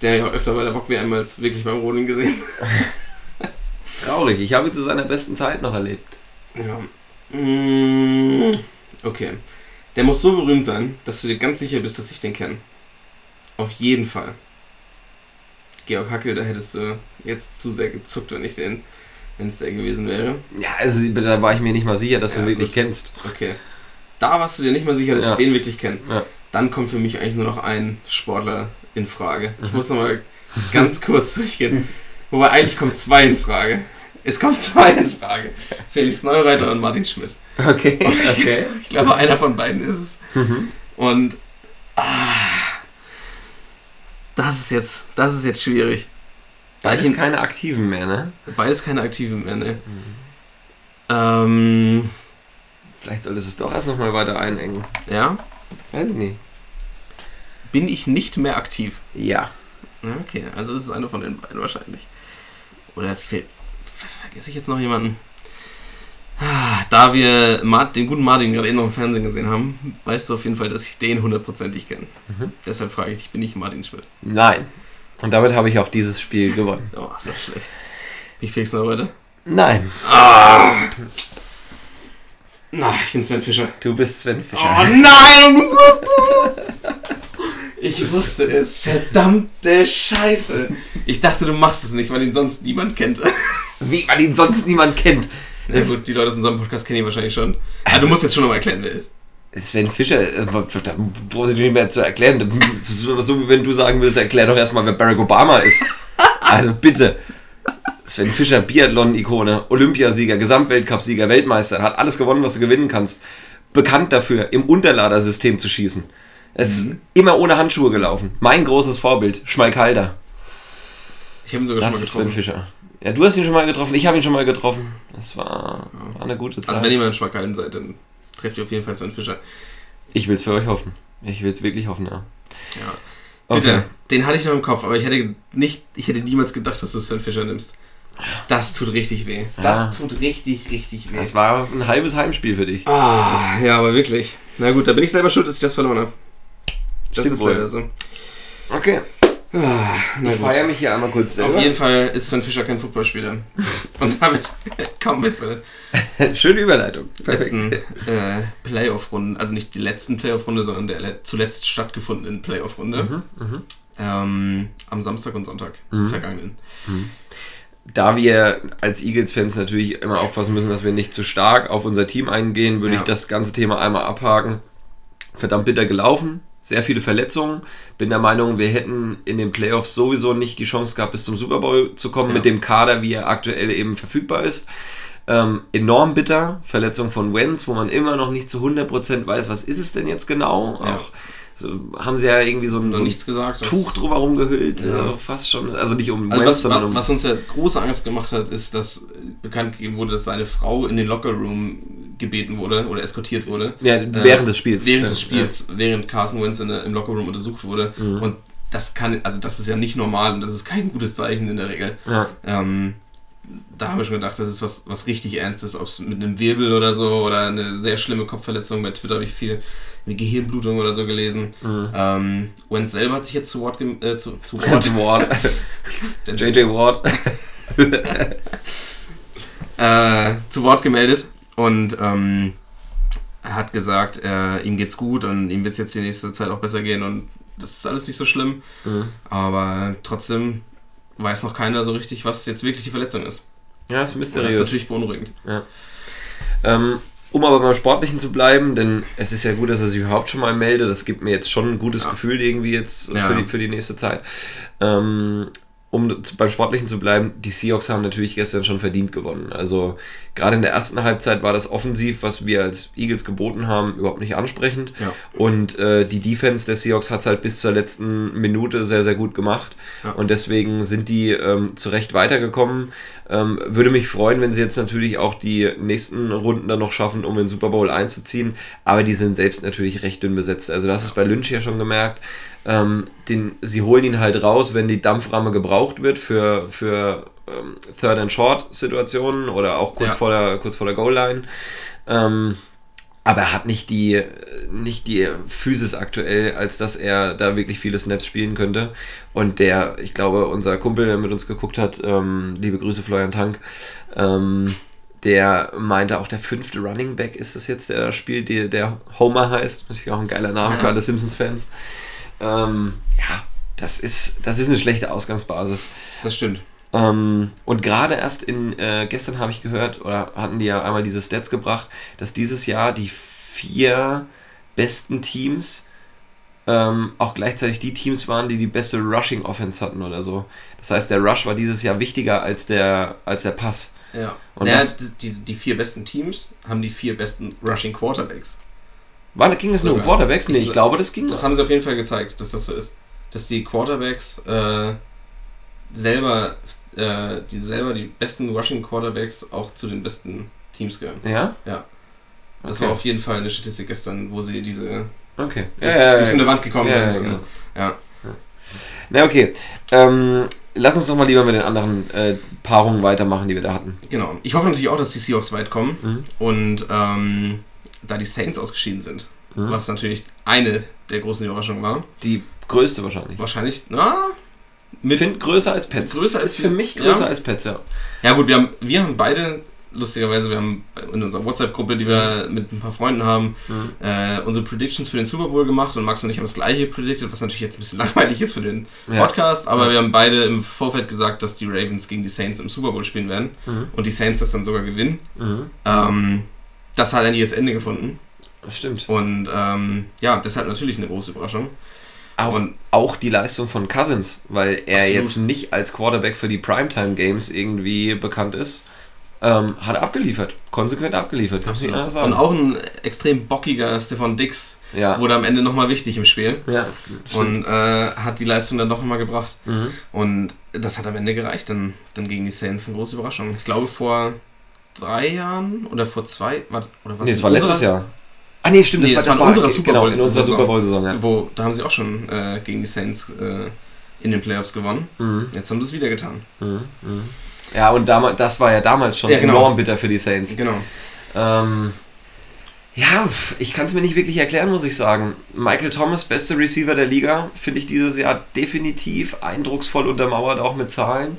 Der ja öfter bei der Bock als wirklich beim Rodeln gesehen. Traurig. Ich habe ihn zu seiner besten Zeit noch erlebt. Ja. Mm, Okay. Der muss so berühmt sein, dass du dir ganz sicher bist, dass ich den kenne. Auf jeden Fall. Georg Hackel, da hättest du jetzt zu sehr gezuckt, wenn ich den, wenn es der gewesen wäre. Ja, also da war ich mir nicht mal sicher, dass Ja, du wirklich gut. kennst. Okay. Da warst du dir nicht mal sicher, dass Ja. ich den wirklich kenne. Ja. Dann kommt für mich eigentlich nur noch ein Sportler in Frage. Ich Mhm. muss nochmal ganz kurz durchgehen. Wobei eigentlich kommt zwei in Frage. Es kommen zwei in Frage. Felix Neureiter und Martin Schmidt. Okay. Okay. Ich glaube, einer von beiden ist es. Mhm. Und ah, das ist jetzt, das ist jetzt schwierig. Beides Welchen- keine Aktiven mehr, ne? Beides keine aktiven mehr, ne? Ähm, Vielleicht solltest du es doch erst nochmal weiter einengen. Ja? Weiß ich nicht. Bin ich nicht mehr aktiv? Ja. Okay, also ist eine von den beiden wahrscheinlich. Oder fe- vergesse ich jetzt noch jemanden? Ah, Da wir Mart- den guten Martin gerade eben noch im Fernsehen gesehen haben, weißt du auf jeden Fall, dass ich den hundertprozentig kenne. Mhm. Deshalb frage ich dich, bin ich Martin Schmidt? Nein. Und damit habe ich auch dieses Spiel gewonnen. Oh, ist das schlecht. Wie fix noch heute? Nein. Ah! Na, ich bin Sven Fischer. Du bist Sven Fischer. Oh nein, ich wusste es! Ich wusste es. Verdammte Scheiße. Ich dachte, du machst es nicht, weil ihn sonst niemand kennt. Wie, weil ihn sonst niemand kennt. Na Das- gut, die Leute aus unserem Podcast kennen ihn wahrscheinlich schon. Also, Also- du musst jetzt schon noch mal erklären, wer er ist. Sven Fischer, äh, da brauchst du nicht mehr zu erklären. Das ist so, so wie wenn du sagen würdest, erklär doch erstmal, wer Barack Obama ist. Also bitte. Sven Fischer, Biathlon-Ikone, Olympiasieger, Gesamtweltcupsieger, Weltmeister, hat alles gewonnen, was du gewinnen kannst. Bekannt dafür, im Unterladersystem zu schießen. Es ist immer ohne Handschuhe gelaufen. Mein großes Vorbild, Schmalkalder. Ich habe ihn sogar Das schon mal ist Sven getroffen. Fischer. Ja, du hast ihn schon mal getroffen, ich habe ihn schon mal getroffen. Das war, war eine gute Zeit. Also, wenn ihr mal in Schwackallen seid, dann trefft ihr auf jeden Fall Sven Fischer. ich will es für euch hoffen. Ich will es wirklich hoffen, ja. Ja. Okay. Bitte, den hatte ich noch im Kopf, aber ich hätte nicht, ich hätte niemals gedacht, dass du Sven Fischer nimmst. Das tut richtig weh. Das tut richtig, richtig weh. Das war ein halbes Heimspiel für dich. Ah, ja, aber wirklich. Na gut, da bin ich selber schuld, dass ich das verloren habe. Das Stimmt ist wohl. leider so. Okay. Ah, Ich feiere mich hier einmal kurz Auf selber. jeden Fall ist Sven Fischer kein Footballspieler. Und damit kommen wir zur Schöne Überleitung. Perfekt. letzten äh, Playoff-Runde. Also nicht die letzten Playoff-Runde, sondern der le- zuletzt stattgefundenen Playoff-Runde. Mhm, mhm. Ähm, am Samstag und Sonntag Mhm. vergangenen. Da wir als Eagles-Fans natürlich immer aufpassen müssen, dass wir nicht zu stark auf unser Team eingehen, würde Ja. ich das ganze Thema einmal abhaken. Verdammt bitter gelaufen, sehr viele Verletzungen. Bin der Meinung, wir hätten in den Playoffs sowieso nicht die Chance gehabt, bis zum Super Bowl zu kommen Ja. mit dem Kader, wie er aktuell eben verfügbar ist. Ähm, enorm bitter, Verletzung von Wenz, wo man immer noch nicht zu 100% weiß, was ist es denn jetzt genau. Ja. Auch so, haben sie ja irgendwie so ein, so nichts gesagt. Tuch drumherum gehüllt, Ja. äh, fast schon. Also nicht um Also Wentz, was, sondern um was uns ja große Angst gemacht hat, ist, dass bekannt gegeben wurde, dass seine Frau in den Lockerroom gebeten wurde oder eskortiert wurde. ja, während des Spiels. Während Ja, des Spiels, während Carson Wentz in im Lockerroom untersucht wurde. Mhm. Und das kann, also das ist ja nicht normal und das ist kein gutes Zeichen in der Regel. Ja. Ähm, da haben wir schon gedacht, das ist was, was richtig Ernstes, ob es mit einem Wirbel oder so oder eine sehr schlimme Kopfverletzung. Bei Twitter habe ich viel eine Gehirnblutung oder so gelesen. Mhm. Ähm, Wentz selber hat sich jetzt zu Wort, gem- äh, zu, zu Ja. Wort, Ward. JJ Ward. äh, zu Wort gemeldet und ähm, er hat gesagt, äh, ihm geht's gut und ihm wird's jetzt die nächste Zeit auch besser gehen und das ist alles nicht so schlimm. Mhm. Aber trotzdem weiß noch keiner so richtig, was jetzt wirklich die Verletzung ist. Ja, ist Und das ist mysteriös. natürlich beunruhigend. Ähm, um aber beim Sportlichen zu bleiben, denn es ist ja gut, dass er sich überhaupt schon mal meldet. Das gibt mir jetzt schon ein gutes Ja. Gefühl irgendwie jetzt Ja. für, die, für die nächste Zeit. Ähm, um beim Sportlichen zu bleiben, die Seahawks haben natürlich gestern schon verdient gewonnen. Also gerade in der ersten Halbzeit war das offensiv, was wir als Eagles geboten haben, überhaupt nicht ansprechend. Ja. Und äh, die Defense der Seahawks hat es halt bis zur letzten Minute sehr, sehr gut gemacht. Ja. Und deswegen sind die ähm, zu Recht weitergekommen. Ähm, würde mich freuen, wenn sie jetzt natürlich auch die nächsten Runden dann noch schaffen, um in den Super Bowl einzuziehen. Aber die sind selbst natürlich recht dünn besetzt. Also das ist bei Lynch ja schon gemerkt. Ähm, den, sie holen ihn halt raus, wenn die Dampframme gebraucht wird für, für ähm, Third and Short Situationen oder auch kurz Ja. vor der, kurz vor der Goal Line. Ähm, aber er hat nicht die, nicht die Physis aktuell, als dass er da wirklich viele Snaps spielen könnte. Und der, ich glaube, unser Kumpel, der mit uns geguckt hat, ähm, liebe Grüße Florian Tank, ähm, der meinte auch, der fünfte Running Back ist das jetzt, der da spielt, der, der Homer heißt. Natürlich auch ein geiler Name für alle Simpsons-Fans. Ähm, ja, das ist, das ist eine schlechte Ausgangsbasis. Das stimmt. Ähm, und gerade erst in, äh, gestern habe ich gehört, oder hatten die ja einmal diese Stats gebracht, dass dieses Jahr die vier besten Teams ähm, auch gleichzeitig die Teams waren, die die beste Rushing Offense hatten oder so. Das heißt, der Rush war dieses Jahr wichtiger als der, als der Pass. Ja. Und naja, die, die vier besten Teams haben die vier besten Rushing Quarterbacks. War, ging es nur um. Quarterbacks? Nee, Ich ich glaube, das ging. Das haben sie auf jeden Fall gezeigt, dass das so ist. Dass die Quarterbacks äh, selber, äh, die selber die besten Rushing Quarterbacks auch zu den besten Teams gehören. ja? Ja. Das Okay. war auf jeden Fall eine Statistik gestern, wo sie diese Okay. Ja, ja, durch so ja. eine Wand gekommen Ja, ja, sind. genau. ja. Na okay. Ähm, lass uns doch mal lieber mit den anderen äh, Paarungen weitermachen, die wir da hatten. Genau. Ich hoffe natürlich auch, dass die Seahawks weit kommen. Mhm. Und ähm, da die Saints ausgeschieden sind, Mhm. was natürlich eine der großen Überraschungen war, Die größte wahrscheinlich. wahrscheinlich, na, Ich mit finde größer als Pets. größer als für mich ja. größer als Pets, ja. Ja gut, wir haben, wir haben beide, lustigerweise, wir haben in unserer WhatsApp-Gruppe, die wir mit ein paar Freunden haben, Mhm. äh, unsere Predictions für den Super Bowl gemacht und Max und ich haben das gleiche predicted, was natürlich jetzt ein bisschen langweilig ist für den Ja. Podcast, aber Ja. wir haben beide im Vorfeld gesagt, dass die Ravens gegen die Saints im Super Bowl spielen werden Mhm. und die Saints das dann sogar gewinnen. Mhm. Ähm, das hat ein jähes Ende gefunden Das stimmt. und ähm, ja, deshalb natürlich eine große Überraschung. Auch, Und auch die Leistung von Cousins, weil er Absolut. jetzt nicht als Quarterback für die Primetime-Games irgendwie bekannt ist, ähm, hat er abgeliefert. Konsequent abgeliefert. Anders Und auch ein extrem bockiger Stefan Dix ja. wurde am Ende nochmal wichtig im Spiel. ja. Und äh, hat die Leistung dann nochmal gebracht. mhm. Und das hat am Ende gereicht, dann, dann gegen die Saints. Eine große Überraschung. Ich glaube vor drei Jahren oder vor zwei, warte, oder was Nee, das in war letztes Jahr. Ah nee, stimmt, Nee, das, das war, war das in war unserer Super genau, Bowl- in unserer Saison. Super Bowl-Saison, ja. Wo, da haben sie auch schon äh, gegen die Saints äh, in den Playoffs gewonnen. Mhm. Jetzt haben sie es wieder getan. Mhm. Mhm. Ja, und damals, das war ja damals schon Ja, genau. enorm bitter für die Saints. Genau. Ähm, ja, ich kann es mir nicht wirklich erklären, muss ich sagen. Michael Thomas, beste Receiver der Liga, finde ich dieses Jahr definitiv eindrucksvoll untermauert, auch mit Zahlen.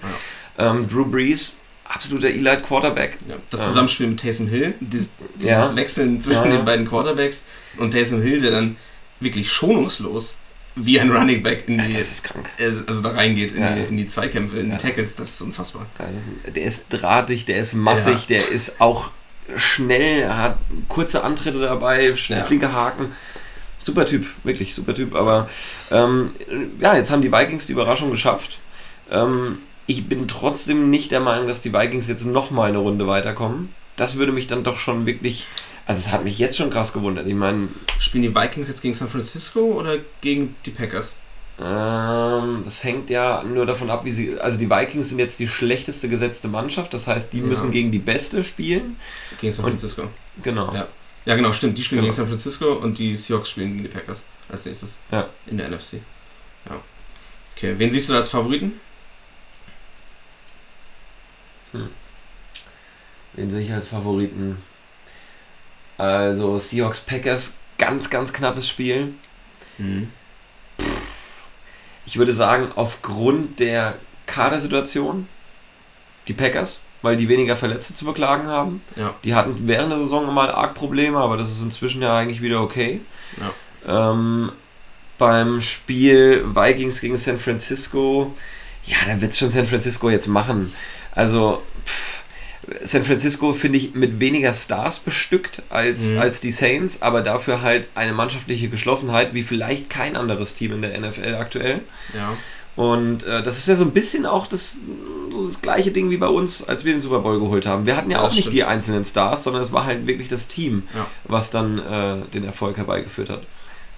Ähm, Drew Brees, absoluter Elite Quarterback. Ja, das Ähm. Zusammenspiel mit Taysom Hill, dieses, dieses Ja. Wechseln zwischen Ja, den beiden Quarterbacks und Taysom Hill, der dann wirklich schonungslos wie ein Running Back in Ja, die, das ist krank. äh, also da reingeht in, Ja. die, in die Zweikämpfe, in Ja. die Tackles, das ist unfassbar. Also, der ist drahtig, der ist massig, der ist auch schnell, er hat kurze Antritte dabei, sch- Ja. flinke Haken. Super Typ, wirklich super Typ. Aber ähm, ja, jetzt haben die Vikings die Überraschung geschafft. Ähm, ich bin trotzdem nicht der Meinung, dass die Vikings jetzt nochmal eine Runde weiterkommen. Das würde mich dann doch schon wirklich. Also, es hat mich jetzt schon krass gewundert. Ich meine, Spielen die Vikings jetzt gegen San Francisco oder gegen die Packers? Ähm, das hängt ja nur davon ab, wie sie. Also die Vikings sind jetzt die schlechteste gesetzte Mannschaft, das heißt, die Ja. müssen gegen die beste spielen. Gegen San Und- Francisco. Genau. Ja. Ja, genau, stimmt. Die spielen Genau. gegen San Francisco und die Seahawks spielen gegen die Packers als nächstes. Ja. In der NFC. Ja. Okay, wen siehst du als Favoriten? Wen sehe ich als Favoriten? Also Seahawks Packers, ganz, ganz knappes Spiel. Mhm. Ich würde sagen, aufgrund der Kadersituation, die Packers, weil die weniger Verletzte zu beklagen haben. Ja. Die hatten während der Saison mal arg Probleme, aber das ist inzwischen ja eigentlich wieder okay. Ähm, beim Spiel Vikings gegen San Francisco, ja, dann wird es schon San Francisco jetzt machen. Also, pff, San Francisco finde ich mit weniger Stars bestückt als, Mhm. als die Saints, aber dafür halt eine mannschaftliche Geschlossenheit wie vielleicht kein anderes Team in der NFL aktuell. Ja. Und äh, das ist ja so ein bisschen auch das, so das gleiche Ding wie bei uns, als wir den Super Bowl geholt haben. Wir hatten ja, Ja, auch nicht stimmt. die einzelnen Stars, sondern es war halt wirklich das Team, Ja. was dann äh, den Erfolg herbeigeführt hat.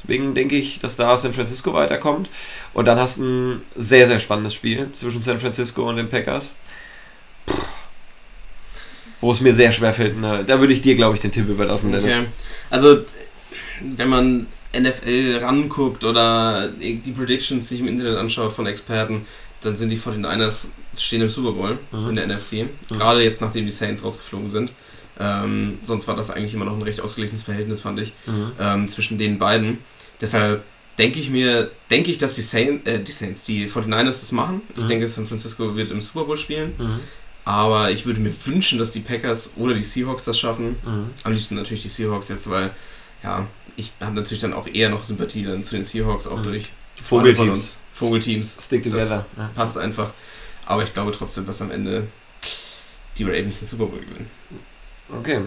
Deswegen denke ich, dass da San Francisco weiterkommt. Und dann hast du ein sehr, sehr spannendes Spiel zwischen San Francisco und den Packers. Puh. Wo es mir sehr schwer fällt. Ne? Da würde ich dir, glaube ich, den Tipp überlassen, Dennis. Okay. Also, wenn man NFL ranguckt oder die Predictions sich im Internet anschaut von Experten, dann sind die 49ers stehen im Super Bowl Mhm. in der NFC. Gerade jetzt, nachdem die Saints rausgeflogen sind. Ähm, sonst war das eigentlich immer noch ein recht ausgeglichenes Verhältnis, fand ich, Mhm. ähm, zwischen den beiden. Deshalb denke ich mir, denke ich, dass die Saints, äh, die Saints, die 49ers das machen. Ich Mhm. denke, San Francisco wird im Super Bowl spielen. Aber ich würde mir wünschen, dass die Packers oder die Seahawks das schaffen. Mhm. Am liebsten natürlich die Seahawks jetzt, weil, ja, ich habe natürlich dann auch eher noch Sympathie dann zu den Seahawks, auch Mhm. durch Vogelteams. Vogelteams. Stick together. Ja. passt einfach. Aber ich glaube trotzdem, dass am Ende die Ravens den Super Bowl gewinnen. Okay.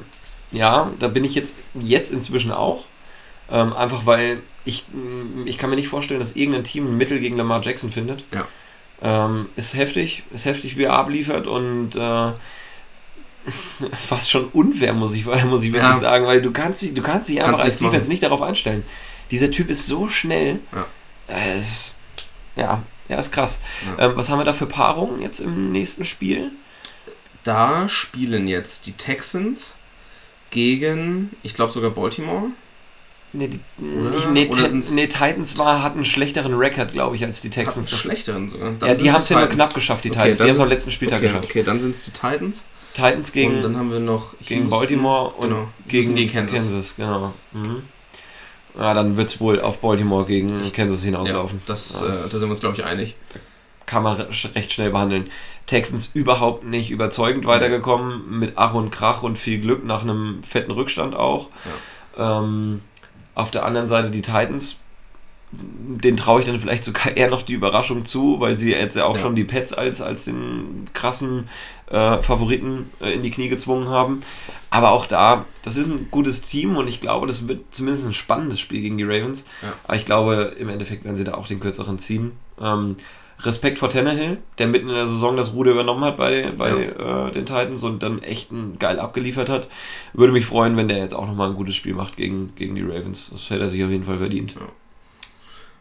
Ja, da bin ich jetzt, jetzt inzwischen auch. Ähm, einfach weil ich, mm, ich kann mir nicht vorstellen, dass irgendein Team ein Mittel gegen Lamar Jackson findet. Ja. Ähm, ist heftig, ist heftig, wie er abliefert und äh, fast schon unfair, muss ich, muss ich wirklich Ja. sagen, weil du kannst dich, du kannst dich Kannst einfach als nichts machen. Defense nicht darauf einstellen. Dieser Typ ist so schnell. Ja. Äh, Es ist, ja, ja, ist krass. Ja. Ähm, was haben wir da für Paarungen jetzt im nächsten Spiel? Da spielen jetzt die Texans gegen, ich glaube sogar Baltimore. Nee, die, Oder- nee, oder nee, Titans war, hatten einen schlechteren Rekord, glaube ich, als die Texans. Das, schlechteren sogar. Dann ja, die haben es ja nur knapp geschafft, die Okay, Titans. die haben es am letzten Spieltag okay, geschafft. Okay, dann sind es die Titans. Titans gegen, und dann haben wir noch gegen Houston. Baltimore und genau, gegen Houston Kansas. Kansas. genau. Mhm. Ja, dann wird es wohl auf Baltimore gegen Kansas hinauslaufen. Ja, das, Ja, äh, das- da sind wir uns, glaube ich, einig. kann man re- recht schnell behandeln. Texans überhaupt nicht überzeugend weitergekommen, mit Ach und Krach und viel Glück nach einem fetten Rückstand auch. Ähm, auf der anderen Seite die Titans, den traue ich dann vielleicht sogar eher noch die Überraschung zu, weil sie jetzt ja auch Ja. schon die Pets als, als den krassen äh, Favoriten äh, in die Knie gezwungen haben. Aber auch da, das ist ein gutes Team und ich glaube, das wird zumindest ein spannendes Spiel gegen die Ravens. Ja. Aber ich glaube, im Endeffekt werden sie da auch den kürzeren ziehen. Ähm, Respekt vor Tannehill, der mitten in der Saison das Ruder übernommen hat bei, bei äh, den Titans und dann echt ein geil abgeliefert hat. Würde mich freuen, wenn der jetzt auch nochmal ein gutes Spiel macht gegen, gegen die Ravens. Das hätte er sich auf jeden Fall verdient.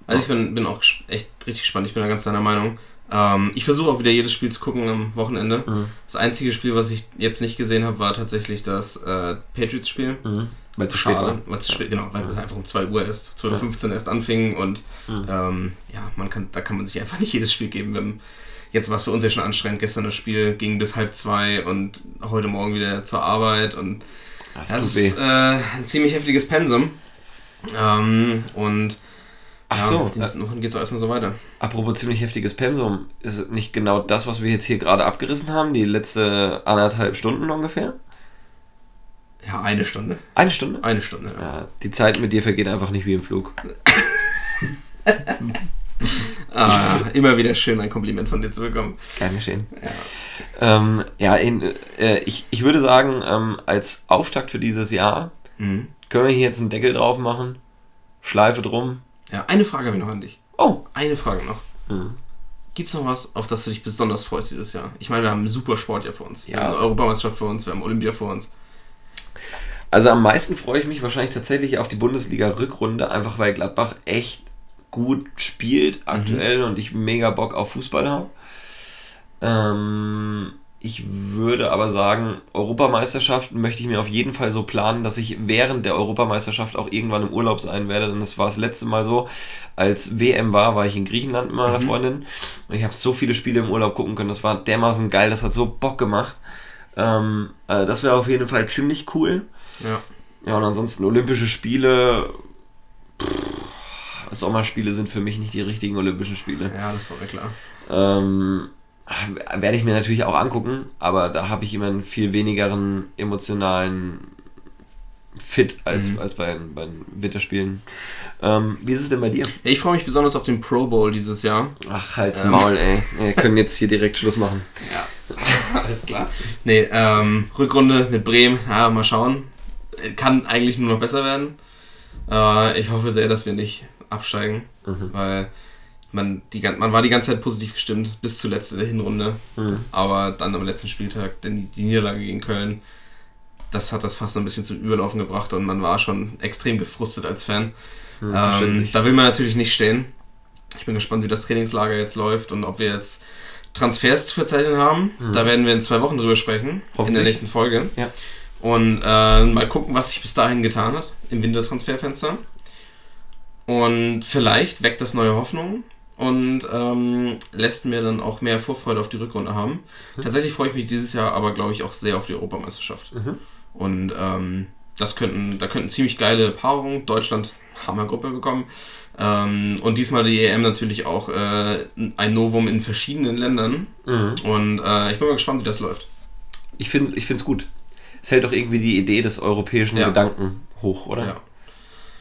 Also ich bin, bin auch echt richtig gespannt. Ich bin da ganz deiner Meinung. Ähm, ich versuche auch wieder jedes Spiel zu gucken am Wochenende. Mhm. Das einzige Spiel, was ich jetzt nicht gesehen habe, war tatsächlich das äh, Patriots-Spiel. Mhm. Weil zu spät war. Schade, weil es zu spät, genau, weil es einfach um 2 Uhr ist, 12.15 Uhr erst anfing und Mhm. ähm, ja, man kann, da kann man sich einfach nicht jedes Spiel geben. Haben, jetzt war es für uns ja schon anstrengend, gestern das Spiel ging bis halb zwei und heute Morgen wieder zur Arbeit und Das das ist äh, ein ziemlich heftiges Pensum. Ähm, und Ach ja, so, die nächsten Wochen geht es erstmal so weiter. Apropos ziemlich heftiges Pensum, ist es nicht genau das, was wir jetzt hier gerade abgerissen haben, die letzte anderthalb Stunden ungefähr? Ja, eine Stunde. Eine Stunde? Eine Stunde. Ja. Ja, die Zeit mit dir vergeht einfach nicht wie im Flug. Ah, immer wieder schön, ein Kompliment von dir zu bekommen. Gern geschehen. Ja. Ähm, ja, in, äh, ich, ich würde sagen, ähm, als Auftakt für dieses Jahr Mhm. können wir hier jetzt einen Deckel drauf machen, Schleife drum. ja, eine Frage habe ich noch an dich. Oh! Eine Frage noch. Mhm. Gibt es noch was, auf das du dich besonders freust dieses Jahr? Ich meine, wir haben ein super Sportjahr vor uns. Wir Ja. haben eine Europameisterschaft vor uns, wir haben Olympia vor uns. Also am meisten freue ich mich wahrscheinlich tatsächlich auf die Bundesliga-Rückrunde, einfach weil Gladbach echt gut spielt aktuell und ich mega Bock auf Fußball habe. Ähm, ich würde aber sagen, Europameisterschaften möchte ich mir auf jeden Fall so planen, dass ich während der Europameisterschaft auch irgendwann im Urlaub sein werde. Denn das war das letzte Mal so, als WM war, war ich in Griechenland mit meiner Mhm. Freundin und ich habe so viele Spiele im Urlaub gucken können. Das war dermaßen geil, das hat so Bock gemacht. Ähm, äh, das wäre auf jeden Fall ziemlich cool. Ja. Ja, und ansonsten Olympische Spiele. Pff, Sommerspiele sind für mich nicht die richtigen Olympischen Spiele. Ja, das war mir klar. Ähm, werde ich mir natürlich auch angucken, aber da habe ich immer einen viel wenigeren emotionalen Fit als, Mhm. als bei, bei den Winterspielen. Ähm, wie ist es denn bei dir? Ich freue mich besonders auf den Pro Bowl dieses Jahr. Ach, halt's Ähm. Maul, ey. Wir können jetzt hier direkt Schluss machen. Ja, alles klar. Nee, ähm, Rückrunde mit Bremen, ja, mal schauen. Kann eigentlich nur noch besser werden. Äh, ich hoffe sehr, dass wir nicht absteigen, Mhm. weil man, die, man war die ganze Zeit positiv gestimmt, bis zuletzt in der Hinrunde. Mhm. Aber dann am letzten Spieltag, denn die Niederlage gegen Köln, das hat das fast so ein bisschen zum Überlaufen gebracht und man war schon extrem gefrustet als Fan. Mhm, Ähm, verständlich. da will man natürlich nicht stehen. Ich bin gespannt, wie das Trainingslager jetzt läuft und ob wir jetzt Transfers zu verzeichnen haben. Mhm. Da werden wir in zwei Wochen drüber sprechen, in der nächsten Folge. Ja. Und äh, mal gucken, was sich bis dahin getan hat im Wintertransferfenster. Und vielleicht weckt das neue Hoffnung und ähm, lässt mir dann auch mehr Vorfreude auf die Rückrunde haben. Mhm. Tatsächlich freue ich mich dieses Jahr aber, glaube ich, auch sehr auf die Europameisterschaft. Mhm. Und ähm, das könnten, da könnten ziemlich geile Paarungen. Deutschland Hammergruppe bekommen. Ähm, und diesmal die EM natürlich auch äh, ein Novum in verschiedenen Ländern. Mhm. Und äh, ich bin mal gespannt, wie das läuft. Ich finde es ich find's gut. Es hält doch irgendwie die Idee des europäischen Ja. Gedanken hoch, oder? Ja.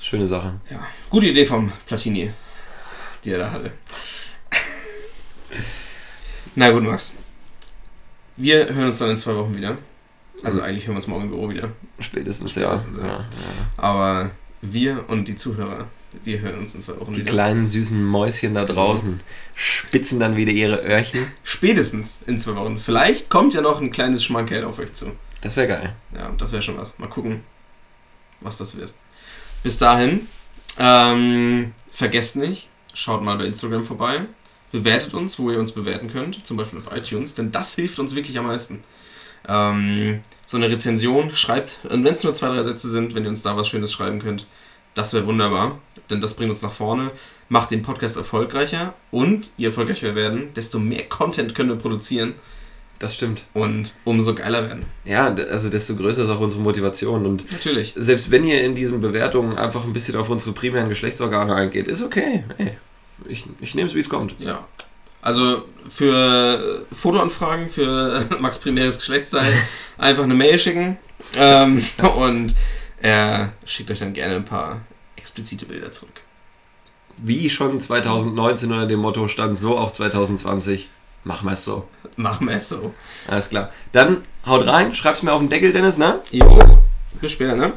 Schöne Sache. ja. Gute Idee vom Platini, die er da hatte. Na gut, Max. Wir hören uns dann in zwei Wochen wieder. Also eigentlich hören wir uns morgen im Büro wieder. Spätestens, Spätestens, ja. ja. Aber wir und die Zuhörer, wir hören uns in zwei Wochen Die wieder. kleinen süßen Mäuschen da draußen spitzen dann wieder ihre Öhrchen. Spätestens in zwei Wochen. Vielleicht kommt ja noch ein kleines Schmankerl auf euch zu. Das wäre geil. Ja, das wäre schon was. Mal gucken, was das wird. Bis dahin, ähm, vergesst nicht, schaut mal bei Instagram vorbei. Bewertet uns, wo ihr uns bewerten könnt, zum Beispiel auf iTunes, denn das hilft uns wirklich am meisten. Ähm, so eine Rezension schreibt, und wenn es nur zwei, drei Sätze sind, wenn ihr uns da was Schönes schreiben könnt, das wäre wunderbar, denn das bringt uns nach vorne, macht den Podcast erfolgreicher und je erfolgreicher wir werden, desto mehr Content können wir produzieren Das stimmt. und umso geiler werden. Ja, also desto größer ist auch unsere Motivation. Und Natürlich. selbst wenn ihr in diesen Bewertungen einfach ein bisschen auf unsere primären Geschlechtsorgane eingeht, ist okay. Ey, ich, ich nehme es, wie es kommt. Ja. Also für Fotoanfragen für Max primäres Geschlechtsteil einfach eine Mail schicken ähm, und er schickt euch dann gerne ein paar explizite Bilder zurück. Wie schon 2019 unter dem Motto stand, so auch 2020. Machen wir es so. Machen wir es so. Alles klar. Dann haut rein, schreib's mir auf den Deckel, Dennis, ne? Jo, bis später, ne?